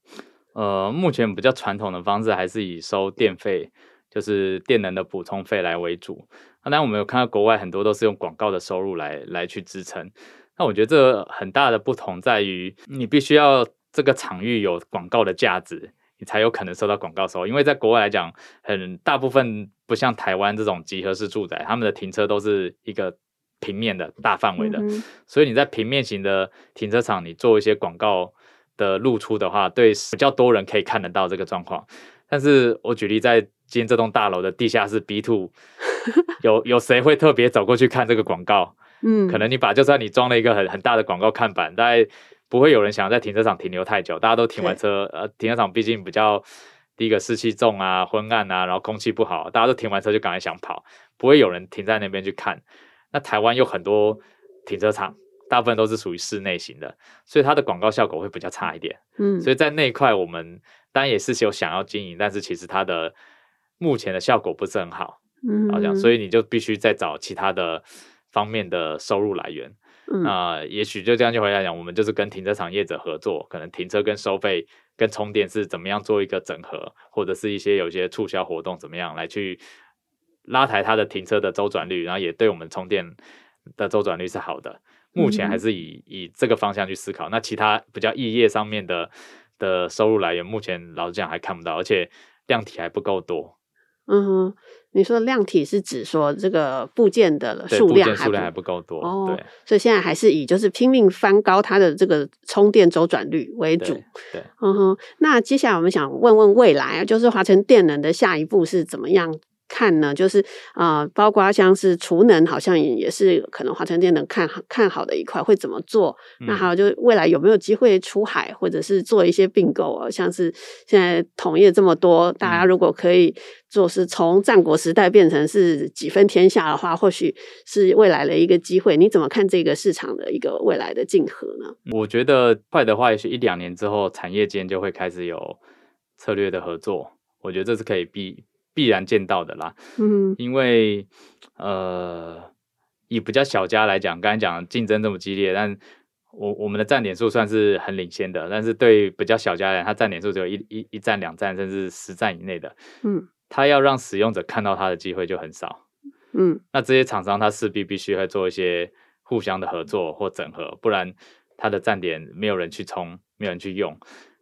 呃，目前比较传统的方式还是以收电费，就是电能的补充费来为主。那当然，我们有看到国外很多都是用广告的收入来来去支撑。那我觉得这很大的不同在于，你必须要这个场域有广告的价值，你才有可能收到广告收入。因为在国外来讲，很大部分不像台湾这种集合式住宅，他们的停车都是一个平面的大范围的，嗯，所以你在平面型的停车场，你做一些广告。的露出的话，对比较多人可以看得到这个状况。但是我举例，在今天这栋大楼的地下室 B two，有有谁会特别走过去看这个广告？嗯，可能你把就算你装了一个很很大的广告看板，大概不会有人想要在停车场停留太久。大家都停完车，呃，停车场毕竟比较第一个湿气重啊、昏暗啊，然后空气不好，大家都停完车就赶快想跑，不会有人停在那边去看。那台湾有很多停车场。大部分都是属于室内型的，所以它的广告效果会比较差一点。嗯，所以在那一块，我们当然也是有想要经营，但是其实它的目前的效果不是很好。嗯，好像，所以你就必须再找其他的方面的收入来源。那、呃、也许就这样就回来讲，我们就是跟停车场业者合作，可能停车跟收费跟充电是怎么样做一个整合，或者是一些有些促销活动怎么样来去拉抬它的停车的周转率，然后也对我们充电的周转率是好的。目前还是以以这个方向去思考，那其他比较异业上面的的收入来源，目前老实讲还看不到，而且量体还不够多。嗯哼，你说量体是指说这个部件的数量还数量还不够多，哦，对，所以现在还是以就是拼命翻高它的这个充电周转率为主。对，对嗯哼，那接下来我们想问问未来啊，就是华晨电能的下一步是怎么样？看呢，就是啊、呃，包括像是储能，好像也是可能华晨电能看看好的一块，会怎么做？嗯、那还有就是未来有没有机会出海，或者是做一些并购啊？像是现在同业这么多，大家如果可以做，是从战国时代变成是几分天下的话，或许是未来的一个机会。你怎么看这个市场的一个未来的竞合呢？我觉得快的话，也许一两年之后，产业间就会开始有策略的合作。我觉得这是可以避。必然见到的啦，嗯，因为呃，以比较小家来讲，刚才讲竞争这么激烈，但我我们的站点数算是很领先的，但是对比较小家来讲，它站点数只有一一一站、两站，甚至十站以内的，嗯，它要让使用者看到它的机会就很少，嗯，那这些厂商它势必必须会做一些互相的合作或整合，不然它的站点没有人去充，没有人去用。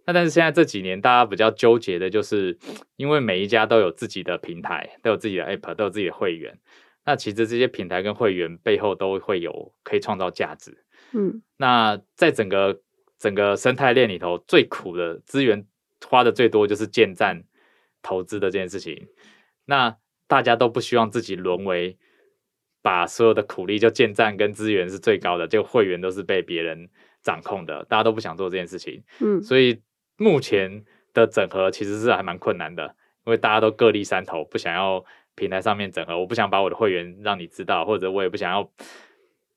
那但是现在这几年，大家比较纠结的就是，因为每一家都有自己的平台，都有自己的 App，都有自己的会员。那其实这些平台跟会员背后都会有可以创造价值。嗯，那在整个整个生态链里头，最苦的资源花的最多就是建站投资的这件事情。那大家都不希望自己沦为把所有的苦力就建站跟资源是最高的，就会员都是被别人掌控的，大家都不想做这件事情。嗯，所以。目前的整合其实是还蛮困难的，因为大家都各立山头，不想要平台上面整合。我不想把我的会员让你知道，或者我也不想要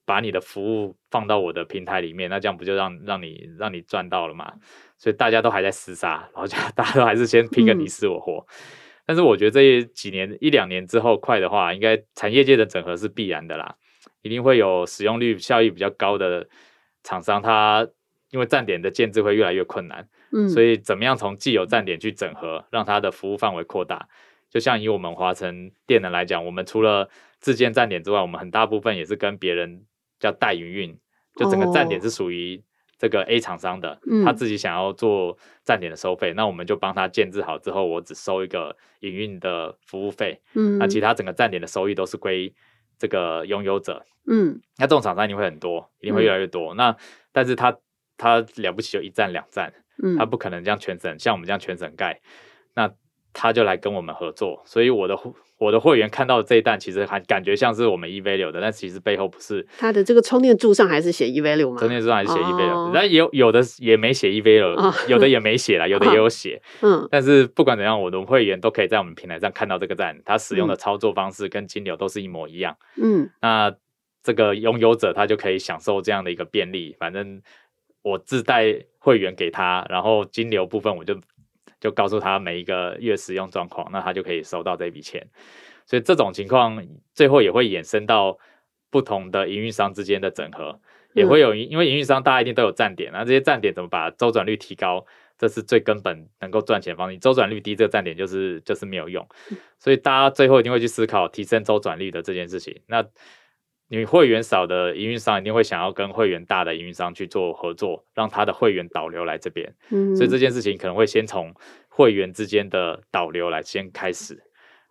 把你的服务放到我的平台里面，那这样不就让让你让你赚到了吗？所以大家都还在厮杀，然后就大家都还是先拼个你死我活。但是我觉得这几年一两年之后快的话，应该产业界的整合是必然的啦，一定会有使用率效益比较高的厂商，他因为站点的建置会越来越困难。嗯，所以怎么样从既有站点去整合，让它的服务范围扩大？就像以我们华晨电能来讲，我们除了自建站点之外，我们很大部分也是跟别人叫代营运，就整个站点是属于这个 A 厂商的，哦、他自己想要做站点的收费，嗯、那我们就帮他建置好之后，我只收一个营运的服务费，嗯，那其他整个站点的收益都是归这个拥有者，嗯，那这种厂商一定会很多，一定会越来越多。嗯、那但是他他了不起就一站两站。他不可能这样全省，像我们这样全省盖，那他就来跟我们合作。所以我的我的会员看到这一单，其实还感觉像是我们 eValue 的，但其实背后不是。他的这个充电柱上还是写 eValue 吗？充电柱上还是写 eValue，但有有的也没写 eValue，有的也没写啦，有的也有写。嗯，但是不管怎样，我的会员都可以在我们平台上看到这个站，他使用的操作方式跟金流都是一模一样。嗯，那这个拥有者他就可以享受这样的一个便利，反正。我自带会员给他，然后金流部分我就就告诉他每一个月使用状况，那他就可以收到这笔钱。所以这种情况最后也会衍生到不同的营运商之间的整合，也会有因为营运商大家一定都有站点，那这些站点怎么把周转率提高，这是最根本能够赚钱的方式。周转率低，这个站点就是就是没有用，所以大家最后一定会去思考提升周转率的这件事情。那你会员少的营运商一定会想要跟会员大的营运商去做合作，让他的会员导流来这边。嗯，所以这件事情可能会先从会员之间的导流来先开始。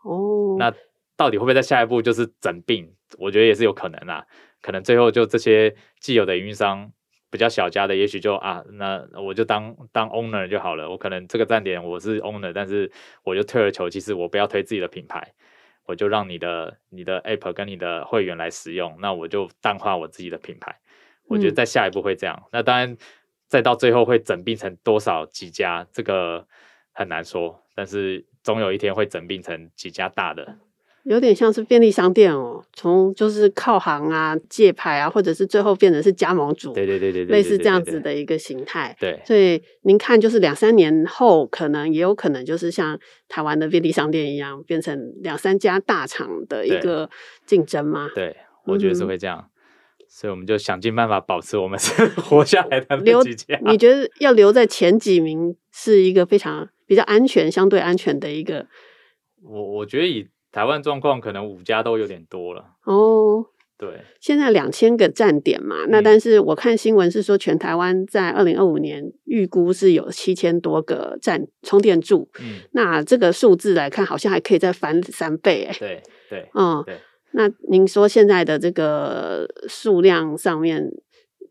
哦，那到底会不会在下一步就是整并？我觉得也是有可能啦。可能最后就这些既有的营运商比较小家的，也许就啊，那我就当当 owner 就好了。我可能这个站点我是 owner，但是我就退而求其次，我不要推自己的品牌。我就让你的你的 app 跟你的会员来使用，那我就淡化我自己的品牌。我觉得在下一步会这样。嗯、那当然，再到最后会整并成多少几家，这个很难说。但是总有一天会整并成几家大的。有点像是便利商店哦，从就是靠行啊、借牌啊，或者是最后变成是加盟主，对对对对，类似这样子的一个形态。对，所以您看，就是两三年后，可能也有可能就是像台湾的便利商店一样，变成两三家大厂的一个竞争吗？对，我觉得是会这样。嗯、所以我们就想尽办法保持我们 是活下来的留几家。你觉得要留在前几名是一个非常比较安全、相对安全的一个？我我觉得以台湾状况，可能五家都有点多了。哦。对，现在两千个站点嘛，那但是我看新闻是说，全台湾在二零二五年预估是有七千多个站充电柱。嗯，那这个数字来看，好像还可以再翻三倍。哎，对对，嗯，对。那您说现在的这个数量上面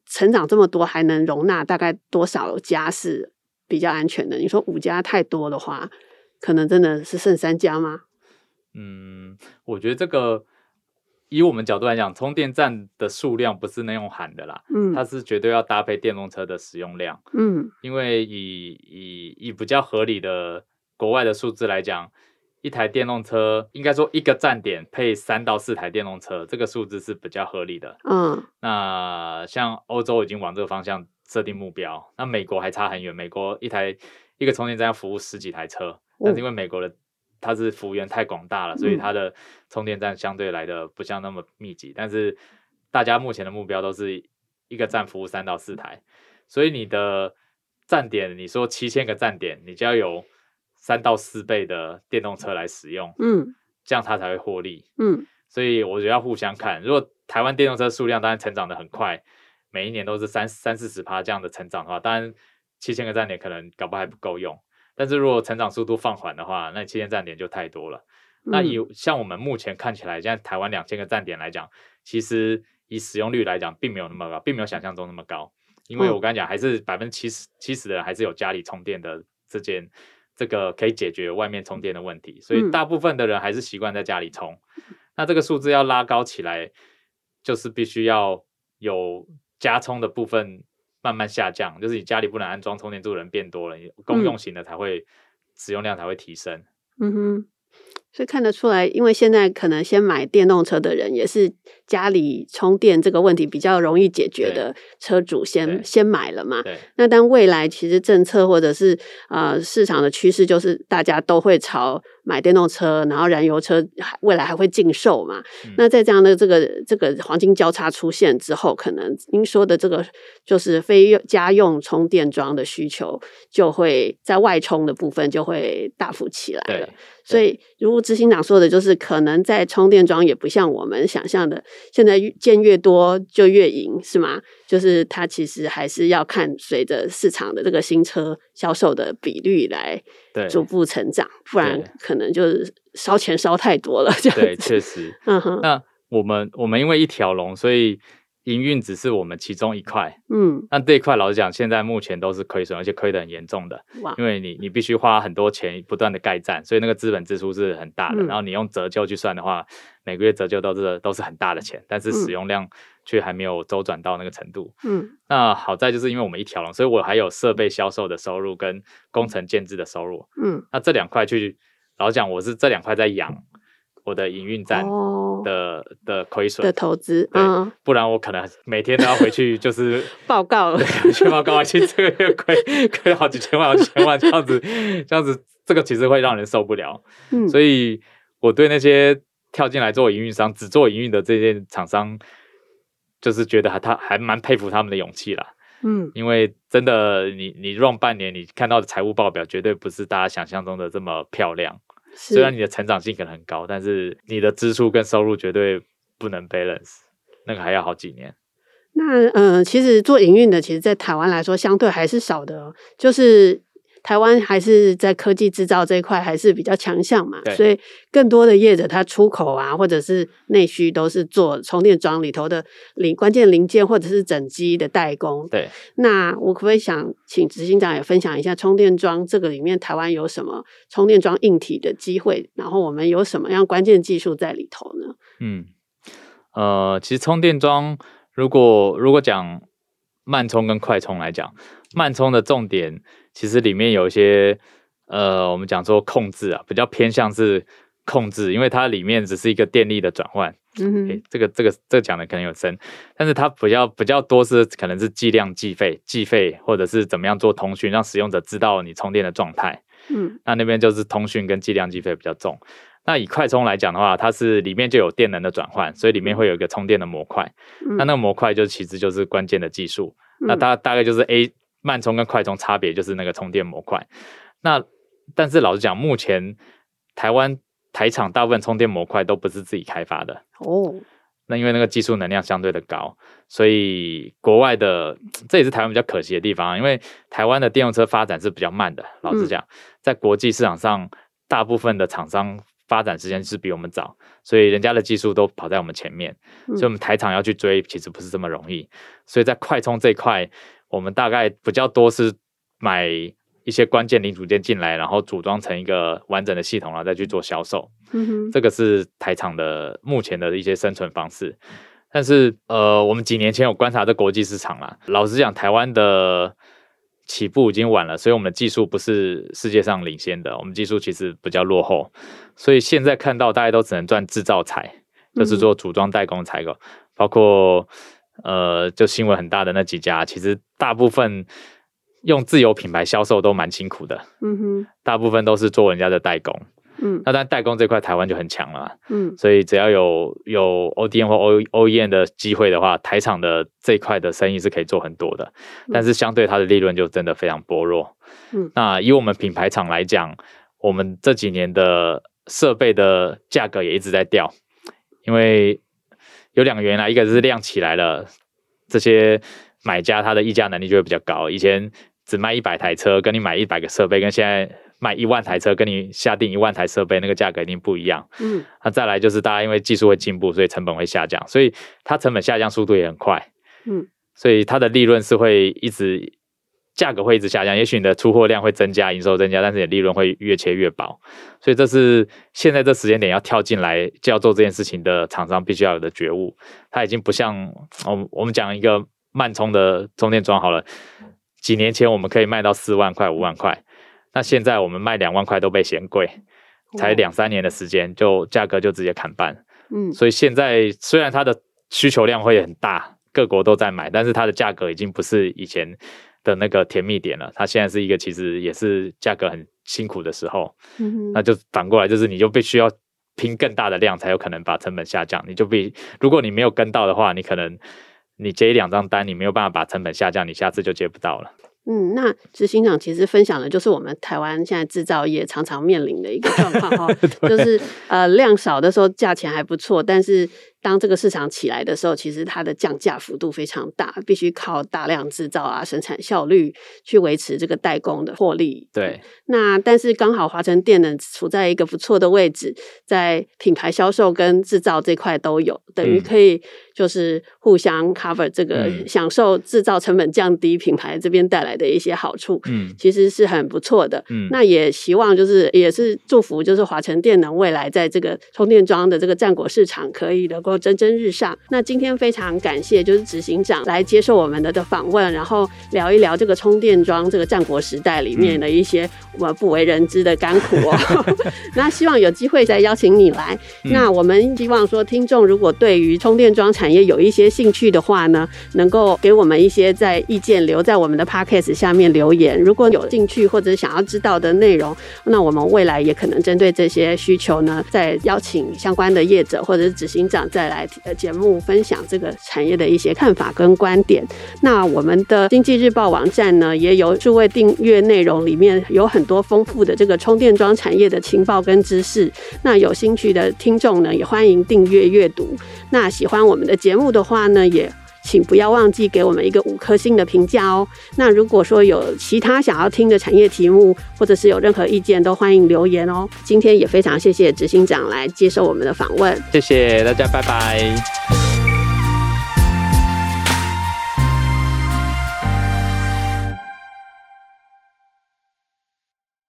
成长这么多，还能容纳大概多少家是比较安全的？你说五家太多的话，可能真的是剩三家吗？嗯，我觉得这个。以我们角度来讲，充电站的数量不是那用喊的啦，嗯，它是绝对要搭配电动车的使用量，嗯，因为以以以比较合理的国外的数字来讲，一台电动车应该说一个站点配三到四台电动车，这个数字是比较合理的，嗯，那像欧洲已经往这个方向设定目标，那美国还差很远，美国一台一个充电站要服务十几台车，但是因为美国的。它是幅员太广大了，所以它的充电站相对来的不像那么密集。嗯、但是大家目前的目标都是一个站服务三到四台，所以你的站点，你说七千个站点，你就要有三到四倍的电动车来使用，嗯，这样它才会获利，嗯。所以我觉得要互相看。如果台湾电动车数量当然成长的很快，每一年都是三三四十趴这样的成长的话，当然七千个站点可能搞不好还不够用。但是如果成长速度放缓的话，那七千站点就太多了。嗯、那以像我们目前看起来，现在台湾两千个站点来讲，其实以使用率来讲，并没有那么高，并没有想象中那么高。因为我刚才讲，还是百分之七十七十的人还是有家里充电的这件这个可以解决外面充电的问题，所以大部分的人还是习惯在家里充。嗯、那这个数字要拉高起来，就是必须要有加充的部分。慢慢下降，就是你家里不能安装充电柱的人变多了，你公用型的才会、嗯、使用量才会提升。嗯哼。所以看得出来，因为现在可能先买电动车的人，也是家里充电这个问题比较容易解决的车主先，先先买了嘛。对。那但未来其实政策或者是呃市场的趋势，就是大家都会朝买电动车，然后燃油车未来还会禁售嘛。嗯、那在这样的这个这个黄金交叉出现之后，可能您说的这个就是非家用充电桩的需求，就会在外充的部分就会大幅起来了。所以，如执行长说的，就是可能在充电桩也不像我们想象的，现在建越多就越赢，是吗？就是它其实还是要看随着市场的这个新车销售的比率来逐步成长，不然可能就是烧钱烧太多了。这样子。对，确实。嗯哼。那我们我们因为一条龙，所以。营运只是我们其中一块，嗯，那这一块老实讲，现在目前都是亏损，而且亏得很严重的。哇！因为你你必须花很多钱不断的盖站，所以那个资本支出是很大的。嗯、然后你用折旧去算的话，每个月折旧都是都是很大的钱，但是使用量却还没有周转到那个程度。嗯，那好在就是因为我们一条龙，所以我还有设备销售的收入跟工程建置的收入。嗯，那这两块去老实讲，我是这两块在养我的营运站。哦的的亏损的投资，嗯，不然我可能每天都要回去就是 报告，对，去报告，而且这个月亏亏了好几千万，好几千万这样子，这样子，这个其实会让人受不了。嗯，所以我对那些跳进来做营运商，只做营运的这些厂商，就是觉得还他还蛮佩服他们的勇气啦。嗯，因为真的，你你 run 半年，你看到的财务报表绝对不是大家想象中的这么漂亮。虽然你的成长性可能很高，但是你的支出跟收入绝对不能 balance，那个还要好几年。那嗯、呃，其实做营运的，其实，在台湾来说，相对还是少的，就是。台湾还是在科技制造这一块还是比较强项嘛，所以更多的业者他出口啊，或者是内需都是做充电桩里头的零关键零件或者是整机的代工。对，那我可不可以想请执行长也分享一下充电桩这个里面台湾有什么充电桩硬体的机会，然后我们有什么样关键技术在里头呢？嗯，呃，其实充电桩如果如果讲慢充跟快充来讲，慢充的重点。其实里面有一些，呃，我们讲说控制啊，比较偏向是控制，因为它里面只是一个电力的转换。嗯这个这个这个讲的可能有深，但是它比较比较多是可能是计量计费、计费，或者是怎么样做通讯，让使用者知道你充电的状态。嗯，那那边就是通讯跟计量计费比较重。那以快充来讲的话，它是里面就有电能的转换，所以里面会有一个充电的模块。嗯、那那个模块就其实就是关键的技术。嗯、那它大概就是 A 慢充跟快充差别就是那个充电模块。那但是老实讲，目前台湾台厂大部分充电模块都不是自己开发的哦。那因为那个技术能量相对的高，所以国外的这也是台湾比较可惜的地方，因为台湾的电动车发展是比较慢的。老实讲，嗯、在国际市场上，大部分的厂商发展时间是比我们早，所以人家的技术都跑在我们前面，所以我们台厂要去追，其实不是这么容易。所以在快充这一块，我们大概比较多是买一些关键零组件进来，然后组装成一个完整的系统，然后再去做销售。嗯哼，这个是台厂的目前的一些生存方式，但是呃，我们几年前有观察这国际市场啦。老实讲，台湾的起步已经晚了，所以我们的技术不是世界上领先的，我们技术其实比较落后，所以现在看到大家都只能赚制造财，就是做组装代工采购，包括呃，就新闻很大的那几家，其实大部分用自有品牌销售都蛮辛苦的。嗯哼，大部分都是做人家的代工。嗯，那但代工这块台湾就很强了，嗯，所以只要有有 ODM 或 O OEM 的机会的话，台厂的这一块的生意是可以做很多的，但是相对它的利润就真的非常薄弱。嗯，那以我们品牌厂来讲，我们这几年的设备的价格也一直在掉，因为有两个原因啦，一个是量起来了，这些买家他的议价能力就会比较高，以前只卖一百台车，跟你买一百个设备，跟现在。卖一万台车，跟你下定一万台设备，那个价格一定不一样。嗯，那再来就是大家因为技术会进步，所以成本会下降，所以它成本下降速度也很快。嗯，所以它的利润是会一直，价格会一直下降。也许你的出货量会增加，营收增加，但是你的利润会越切越薄。所以这是现在这时间点要跳进来就要做这件事情的厂商必须要有的觉悟。它已经不像我们我们讲一个慢充的充电桩好了，几年前我们可以卖到四万块、五万块。那现在我们卖两万块都被嫌贵，才两三年的时间就价格就直接砍半，嗯，所以现在虽然它的需求量会很大，各国都在买，但是它的价格已经不是以前的那个甜蜜点了，它现在是一个其实也是价格很辛苦的时候，嗯，那就反过来就是你就必须要拼更大的量才有可能把成本下降，你就必如果你没有跟到的话，你可能你接一两张单，你没有办法把成本下降，你下次就接不到了。嗯，那执行长其实分享的就是我们台湾现在制造业常常面临的一个状况哈，就是呃量少的时候价钱还不错，但是。当这个市场起来的时候，其实它的降价幅度非常大，必须靠大量制造啊、生产效率去维持这个代工的获利。对，那但是刚好华晨电能处在一个不错的位置，在品牌销售跟制造这块都有，等于可以就是互相 cover 这个享受制造成本降低，品牌这边带来的一些好处。嗯，其实是很不错的。嗯，那也希望就是也是祝福，就是华晨电能未来在这个充电桩的这个战果市场可以能够。蒸蒸日上。那今天非常感谢，就是执行长来接受我们的的访问，然后聊一聊这个充电桩这个战国时代里面的一些我们不为人知的甘苦哦。那希望有机会再邀请你来。那我们希望说，听众如果对于充电桩产业有一些兴趣的话呢，能够给我们一些在意见留在我们的 podcast 下面留言。如果有兴趣或者想要知道的内容，那我们未来也可能针对这些需求呢，再邀请相关的业者或者是执行长来呃节目分享这个产业的一些看法跟观点。那我们的经济日报网站呢，也有数位订阅内容，里面有很多丰富的这个充电桩产业的情报跟知识。那有兴趣的听众呢，也欢迎订阅阅读。那喜欢我们的节目的话呢，也请不要忘记给我们一个五颗星的评价哦。那如果说有其他想要听的产业题目，或者是有任何意见，都欢迎留言哦。今天也非常谢谢执行长来接受我们的访问，谢谢大家，拜拜。